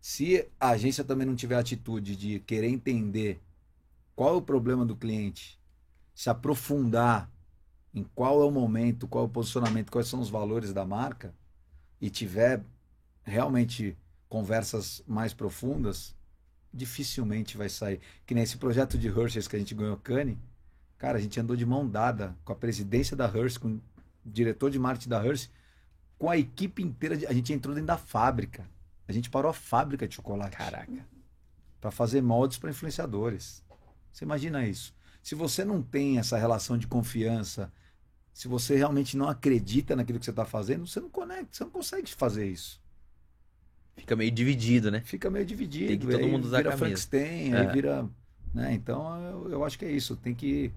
se a agência também não tiver atitude de querer entender qual é o problema do cliente, se aprofundar em qual é o momento, qual é o posicionamento, quais são os valores da marca e tiver realmente conversas mais profundas, dificilmente vai sair. Que nem esse projeto de Hershey's que a gente ganhou Cane, cara, a gente andou de mão dada com a presidência da Hershey, com o diretor de marketing da Hershey, com a equipe inteira, de, a gente entrou dentro da fábrica. A gente parou a fábrica de chocolate. Caraca. Para fazer moldes para influenciadores. Você imagina isso? Se você não tem essa relação de confiança, se você realmente não acredita naquilo que você está fazendo, você não conecta, você não consegue fazer isso. Fica meio dividido, né? Fica meio dividido. Tem que todo mundo usar vira a Frankenstein, é. aí vira. Né? Então eu, eu, acho que é isso. Tem que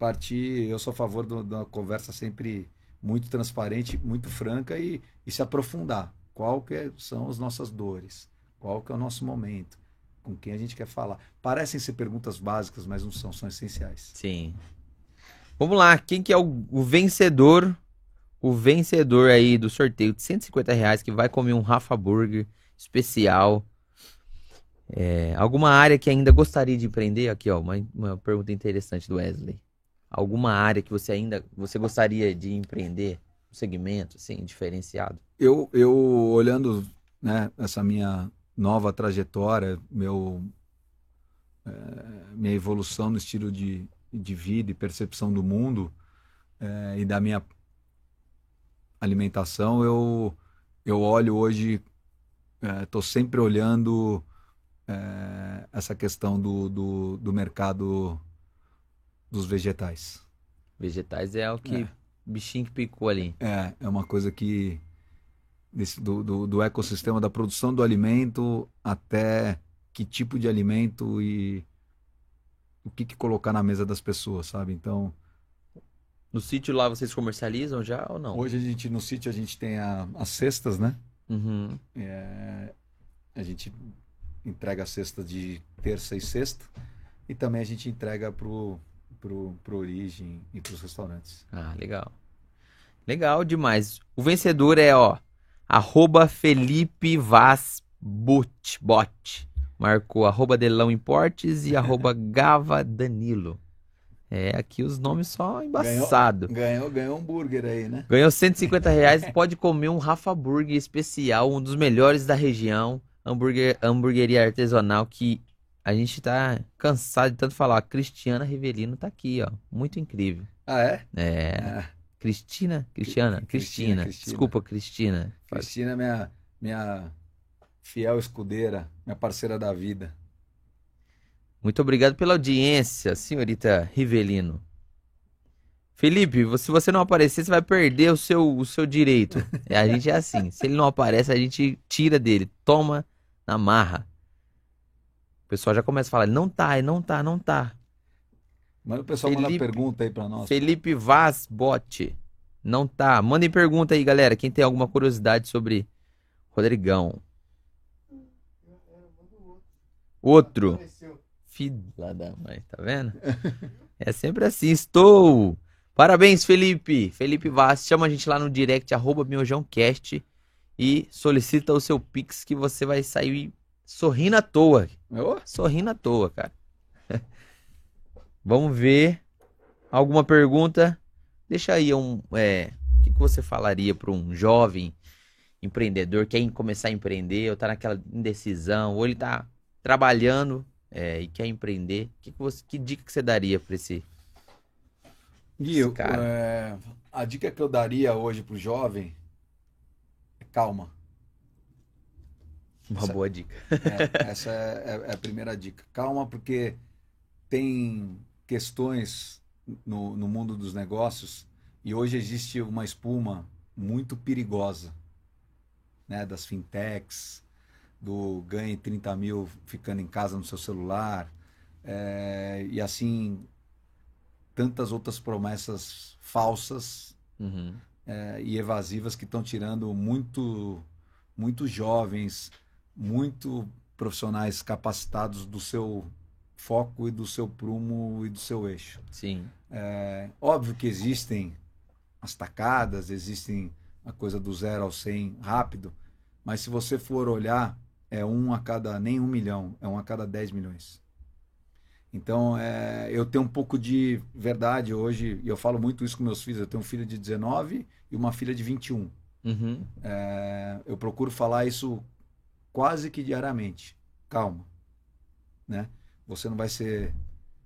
partir. Eu sou a favor de uma conversa sempre muito transparente, muito franca e, e se aprofundar. Qual que é, são as nossas dores? Qual que é o nosso momento? Com quem a gente quer falar? Parecem ser perguntas básicas, mas não são, são essenciais. Sim. Vamos lá, quem que é o, o, vencedor? O vencedor aí do sorteio de 150 reais que vai comer um Rafa Burger especial. É, alguma área que ainda gostaria de empreender? Aqui, ó, uma, uma pergunta interessante do Wesley. Alguma área que você ainda você gostaria de empreender? Um segmento, assim, diferenciado? Eu, eu olhando né, essa minha nova trajetória, meu, é, minha evolução no estilo de, de vida e percepção do mundo é, e da minha alimentação, eu, eu olho hoje, estou é, sempre olhando essa questão do, do, do, mercado dos vegetais. Vegetais é o que bichinho que picou ali. É, é uma coisa que desse, do, do, do ecossistema da produção do alimento até que tipo de alimento e o que, que colocar na mesa das pessoas, sabe? Então, No sítio lá vocês comercializam já ou não? Hoje a gente, no sítio, a gente tem a- as cestas, né? Uhum. É, a gente entrega a cesta de terça e sexta. E também a gente entrega pro, pro, pro Origem e pros restaurantes. Ah, legal. Legal demais. O vencedor é, ó, arroba Felipe Vaz Bot, Bot. Marcou arroba Delão Importes e arroba Gava Danilo. É, aqui os nomes só embaçado. Ganhou, ganhou um hambúrguer aí, né? Ganhou 150 reais e pode comer um Rafa Burger especial, um dos melhores da região. Hambúrguer, hamburgueria artesanal que a gente tá cansado de tanto falar. A Cristiana Rivelino tá aqui, ó. Muito incrível. Ah, é? É. Ah, Cristina? Cristiana? Cristina, Cristina. Cristina. Desculpa, Cristina. Cristina, minha, minha fiel escudeira, minha parceira da vida. Muito obrigado pela audiência, senhorita Rivelino. Felipe, se você não aparecer, você vai perder o seu, o seu direito. É, a gente é assim. Se ele não aparece, a gente tira dele. Toma na marra. O pessoal já começa a falar, não tá, não tá, não tá. Manda o pessoal Felipe- pergunta aí pra nós. Felipe Vaz Bote. Não tá. Mandem pergunta aí, galera. Quem tem alguma curiosidade sobre Rodrigão. Outro. Filha da mãe, tá vendo? É sempre assim. Estou. Parabéns, Felipe. Felipe Vaz. Chama a gente lá no direct, arroba miojãocast. E solicita o seu Pix que você vai sair sorrindo à toa. Ô, Sorrindo à toa, cara. Vamos ver. Alguma pergunta? Deixa aí um. É, o que, que você falaria para um jovem empreendedor que quer começar a empreender, ou tá naquela indecisão, ou ele tá trabalhando é, e quer empreender? Que, que, você, que dica que você daria para esse? Gui, eu- Cara. é, a dica que eu daria hoje pro jovem é calma. Uma Essa- boa dica. É, essa é, é- a primeira dica. Calma, porque tem questões no, no mundo dos negócios e hoje existe uma espuma muito perigosa, né? Das fintechs, do ganhe 30 mil ficando em casa no seu celular, é, e assim tantas outras promessas falsas Uhum. é, e evasivas que estão tirando muito, muito jovens, muito profissionais capacitados do seu foco e do seu prumo e do seu eixo. Sim. É, óbvio que existem as tacadas, existem a coisa do zero ao 100 rápido, mas se você for olhar, é um a cada, nem um milhão, é um a cada 10 milhões. Então, é, eu tenho um pouco de verdade hoje, e eu falo muito isso com meus filhos. Eu tenho um filho de 19 e uma filha de 21. Uhum. É, eu procuro falar isso quase que diariamente. Calma, né? Você não vai ser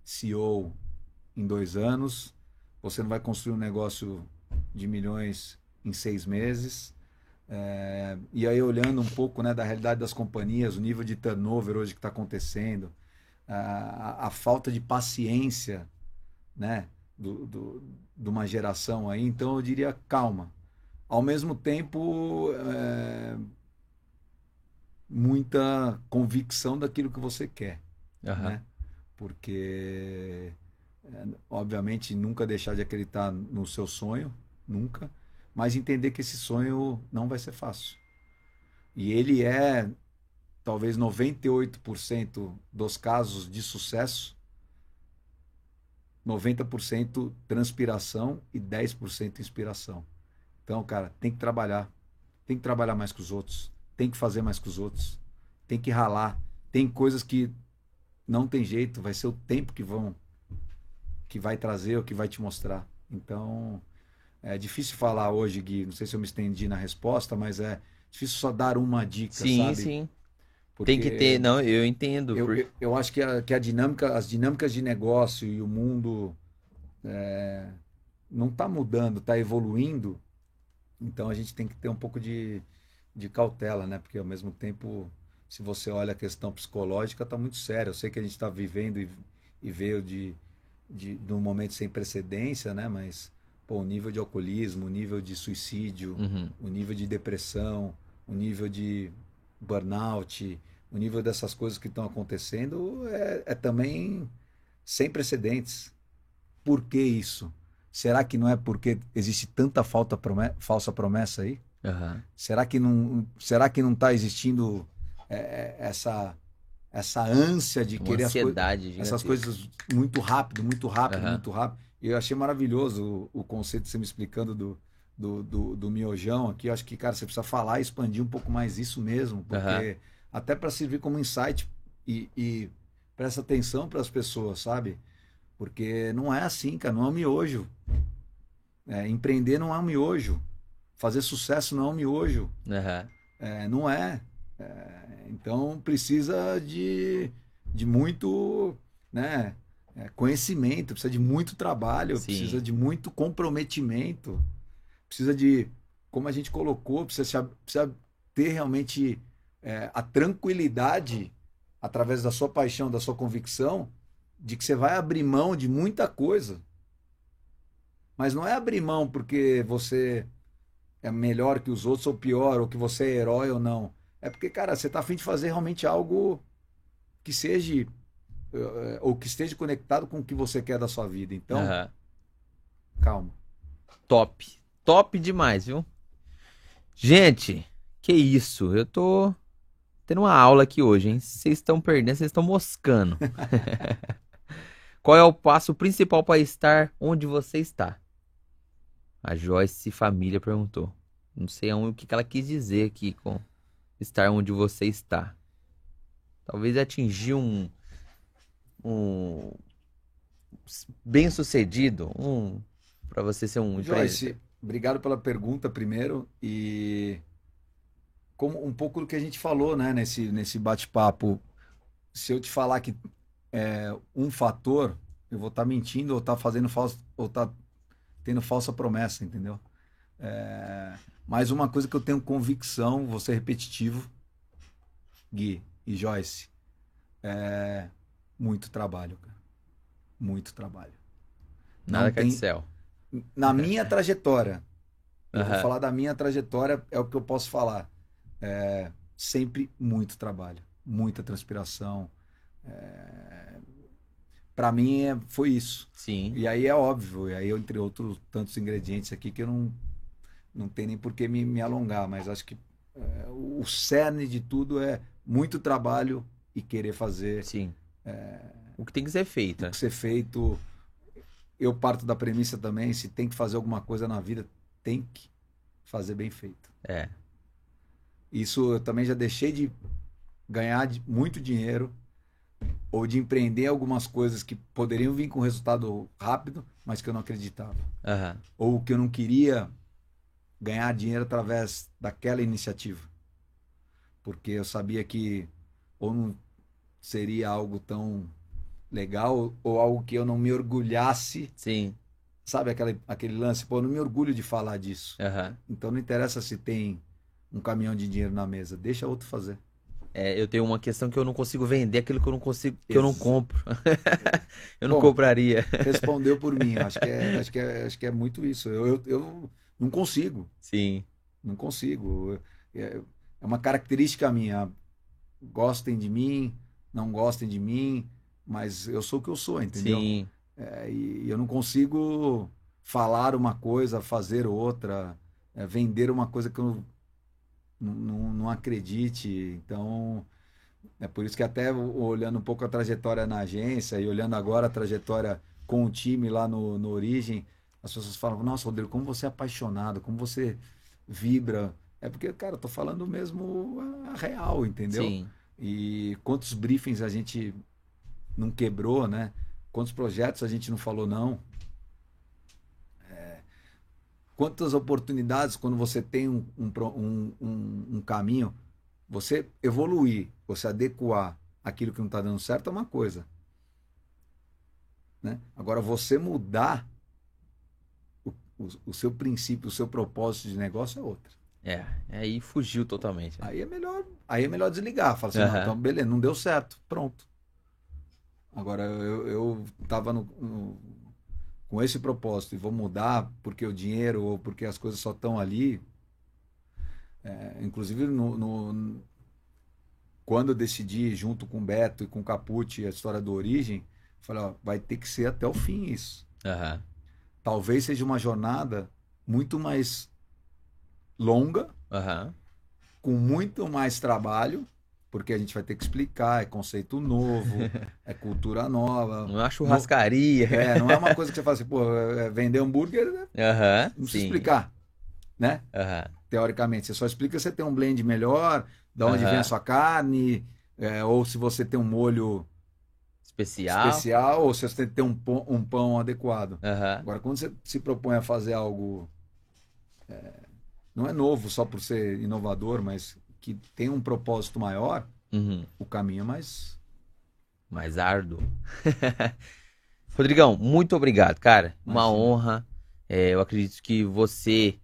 CEO em dois anos, você não vai construir um negócio de milhões em seis meses. É, e aí olhando um pouco, né, da realidade das companhias, o nível de turnover hoje que está acontecendo, a, a- falta de paciência, né, do, do, de uma geração aí. Então eu diria calma ao mesmo tempo é, muita convicção daquilo que você quer, Aham. né? Porque é, obviamente nunca deixar de acreditar no seu sonho, nunca, mas entender que esse sonho não vai ser fácil. E ele é talvez 98% dos casos de sucesso, 90% transpiração e 10% inspiração. Então, cara, tem que trabalhar. Tem que trabalhar mais que os outros. Tem que fazer mais que os outros. Tem que ralar. Tem coisas que não tem jeito, vai ser o tempo que vão que vai trazer, o que vai te mostrar. Então, é difícil falar hoje, Gui, não sei se eu me estendi na resposta, mas é difícil só dar uma dica, Sim, sabe? sim. Porque Tem que ter, não, eu entendo. eu, eu acho que, a, que a dinâmica, as dinâmicas de negócio e o mundo é, não está mudando, está evoluindo. Então a gente tem que ter um pouco de, de cautela, né? Porque ao mesmo tempo, se você olha a questão psicológica, está muito séria. Eu sei que a gente está vivendo e, e veio de, de, de um momento sem precedência, né? Mas pô, o nível de alcoolismo, o nível de suicídio, Uhum. o nível de depressão, o nível de burnout, o nível dessas coisas que estão acontecendo é, é também sem precedentes. Por que isso? Será que não é porque existe tanta falta prome falsa promessa aí? Aham. Será que não, será que não está existindo é, é, essa essa ânsia de Uma querer as coi- essas coisas muito rápido, muito rápido, Aham. muito rápido. Eu achei maravilhoso o, o conceito que você me explicando do, do, do, do miojão aqui. Eu acho que, cara, você precisa falar e expandir um pouco mais isso mesmo, porque Aham. até para servir como insight e, e presta atenção para as pessoas, sabe? Porque não é assim, cara, não é um miojo. É, empreender não é um miojo. Fazer sucesso não é um miojo. Aham. É, não é. É, então precisa de, de muito né, é, conhecimento, precisa de muito trabalho, Sim. precisa de muito comprometimento, precisa de, como a gente colocou, precisa, precisa ter realmente é, a tranquilidade, através da sua paixão, da sua convicção, de que você vai abrir mão de muita coisa. Mas não é abrir mão porque você é melhor que os outros ou pior, ou que você é herói ou não. É porque, cara, você tá afim de fazer realmente algo que seja eh, ou que esteja conectado com o que você quer da sua vida. Então, Aham. calma. Top. Top demais, viu? Gente, que isso? Eu tô tendo uma aula aqui hoje, hein? Vocês estão perdendo, vocês estão moscando. Qual é o passo principal para estar onde você está? A Joyce Família perguntou. Não sei aonde- o que ela quis dizer aqui com estar onde você está. Talvez atingir um, um bem-sucedido, um para você ser um Joyce, obrigado pela pergunta primeiro e como um pouco do que a gente falou, né, nesse, nesse bate-papo. Se eu te falar que é um fator, eu vou estar mentindo ou estar fazendo falso, ou estar tendo falsa promessa, entendeu? É, mas uma coisa que eu tenho convicção, vou ser repetitivo, Gui e Joyce, é muito trabalho, cara. Muito trabalho. nada não cai do tem- céu. Na minha trajetória, eu vou falar da minha trajetória, é o que eu posso falar. É, sempre muito trabalho, muita transpiração. É, para mim é- foi isso. Sim. E aí é óbvio, e aí entre outros tantos ingredientes aqui que eu não, não tenho nem por que me, me alongar, mas acho que é, o cerne de tudo é muito trabalho e querer fazer Sim. É. O que tem que ser feito. tem que ser feito. Eu parto da premissa também, se tem que fazer alguma coisa na vida, tem que fazer bem feito. É. Isso eu também já deixei de ganhar muito dinheiro ou de empreender algumas coisas que poderiam vir com resultado rápido, mas que eu não acreditava. Aham. Ou que eu não queria ganhar dinheiro através daquela iniciativa. Porque eu sabia que ou não seria algo tão legal ou algo que eu não me orgulhasse Sim. Sabe aquele, aquele lance? Pô, eu não me orgulho de falar disso. Aham. Então não interessa se tem um caminhão de dinheiro na mesa, deixa outro fazer. É, eu tenho uma questão que eu não consigo vender aquilo que eu não consigo, que eu não compro. eu não Bom, compraria. Respondeu por mim, acho que é, acho que é, acho que é muito isso. Eu, eu, eu não consigo, Sim. não consigo. É, é uma característica minha. Gostem de mim, não gostem de mim, mas eu sou o que eu sou, entendeu? Sim. É, e eu não consigo falar uma coisa, fazer outra, é, vender uma coisa que eu não, não, acredite. Então, é por isso que até olhando um pouco a trajetória na agência e olhando agora a trajetória com o time lá no, no Origem, as pessoas falam, nossa, Rodrigo, como você é apaixonado, como você vibra. É porque, cara, eu tô falando mesmo a a real, entendeu? Sim. E quantos briefings a gente não quebrou, né? Quantos projetos a gente não falou não? Quantas oportunidades quando você tem um, um, um, um- caminho, você evoluir, você adequar aquilo que não está dando certo é uma coisa. Né? Agora, você mudar o, o, o seu princípio, o seu propósito de negócio é outra. É. Aí fugiu totalmente. né? Aí é melhor, aí é melhor desligar. Fala assim, Aham. não, então beleza, não deu certo, pronto. Agora eu, eu tava no, no- com esse propósito e vou mudar porque o dinheiro ou porque as coisas só estão ali. É, inclusive no, no- quando eu decidi junto com o Beto e com o Capucci a história do Origem, falei, ó, vai ter que ser até o fim isso. Aham. talvez seja uma jornada muito mais longa, Aham. com muito mais trabalho, porque a gente vai ter que explicar, é conceito novo, é cultura nova. Não é uma churrascaria. É, não é uma coisa que você fala assim, pô, é, vender hambúrguer, né? Aham. não precisa sim. explicar, né? Aham. Teoricamente, você só explica se você tem um blend melhor, de onde Aham. vem a sua carne, é, ou se você tem um molho Especial. especial, ou se você tem um pão, um pão adequado. Agora, quando você se propõe a fazer algo, é, não é novo só por ser inovador, mas que tem um propósito maior, Uhum. o caminho é mais. Mais árduo. Rodrigão, muito obrigado, cara. Uma Imagina. honra. É, eu acredito que você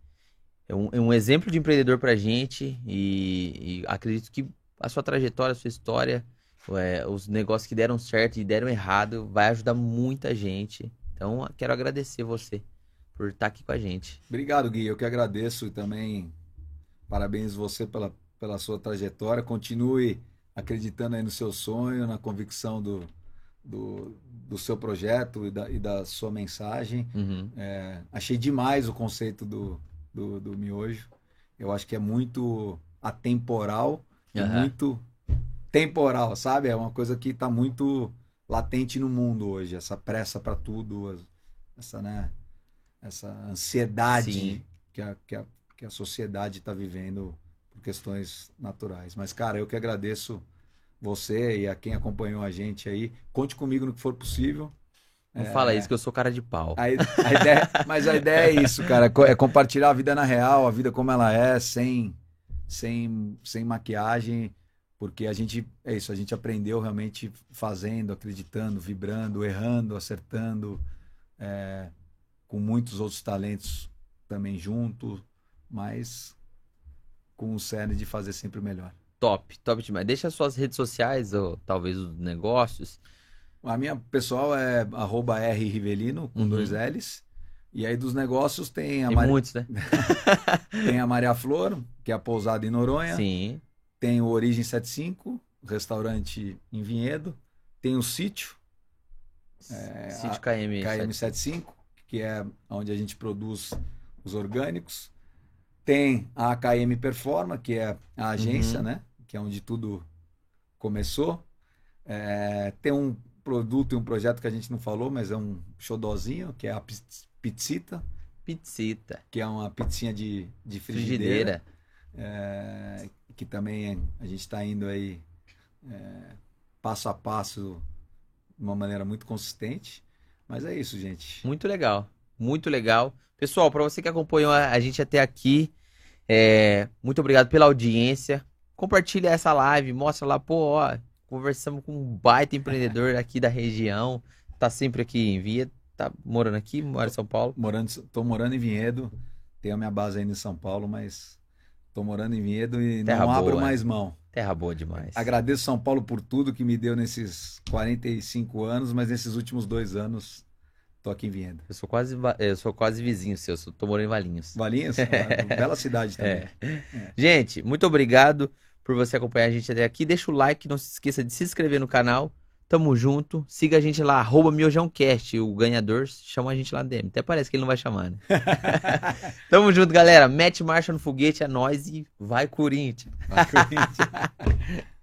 é um, é um exemplo de empreendedor pra gente e, e acredito que a sua trajetória, a sua história, é, os negócios que deram certo e deram errado, vai ajudar muita gente. Então, quero agradecer você por estar aqui com a gente. Obrigado, Gui. Eu que agradeço e também parabéns você pela, pela sua trajetória. Continue acreditando aí no seu sonho, na convicção do, do, do seu projeto e da, e da sua mensagem. Uhum. É, achei demais o conceito do, do, do miojo. Eu acho que é muito atemporal e Aham. muito temporal, sabe? É uma coisa que está muito latente no mundo hoje, essa pressa para tudo, essa, né, essa ansiedade Sim. que a, que a, que a sociedade está vivendo por questões naturais. Mas, cara, eu que agradeço você e a quem acompanhou a gente aí. Conte comigo no que for possível. Não É, fala isso que eu sou cara de pau. a, a ideia, mas a ideia é isso, cara. É compartilhar a vida na real, a vida como ela é, sem, sem, sem maquiagem, porque a gente é isso, a gente aprendeu realmente fazendo, acreditando, vibrando, errando, acertando, é, com muitos outros talentos também junto, mas com o cerne de fazer sempre melhor. Top, top demais. Deixa as suas redes sociais, ou talvez os negócios. A minha pessoal é arroba R Rivelino, com Uhum. dois L's. E aí dos negócios tem a, Tem Mari- muitos, né? tem a Maria Flor, que é a pousada em Noronha. Sim. Tem o Origem 75, restaurante em Vinhedo. Tem o Sítio, É, Sítio KM. KM75, que é onde a gente produz os orgânicos. Tem a AKM Performa, que é a agência, Uhum. né? Que é onde tudo começou. É, tem um produto e um projeto que a gente não falou, mas é um xodozinho, que é a Piz- Pizzita, Pizzita. que é uma pizzinha de, de frigideira. Frigideira. é, que também a gente está indo aí é, passo a passo de uma maneira muito consistente. Mas é isso, gente. Muito legal. Muito legal. Pessoal, para você que acompanhou a gente até aqui, é, muito obrigado pela audiência. Compartilha essa live, mostra lá, pô, ó, conversamos com um baita empreendedor aqui da região. Tá sempre aqui em Via, tá morando aqui, mora em São Paulo. Morando, tô morando em Vinhedo, tenho a minha base ainda em São Paulo, mas tô morando em Vinhedo e Terra não abro boa. mais mão. Terra boa demais. Agradeço São Paulo por tudo que me deu nesses 45 anos, mas nesses últimos dois anos tô aqui em Vinhedo. Eu sou quase, va- eu sou quase vizinho seu, sou- tô morando em Valinhos. Valinhos, uma bela cidade também. É. Gente, muito obrigado por você acompanhar a gente até aqui. Deixa o like, não se esqueça de se inscrever no canal. Tamo junto. Siga a gente lá, arroba miojãocast. O ganhador chama a gente lá no DM. Até parece que ele não vai chamar, né? Tamo junto, galera. Mete marcha no foguete, é nóis e vai Corinthians. Vai, Corinthians.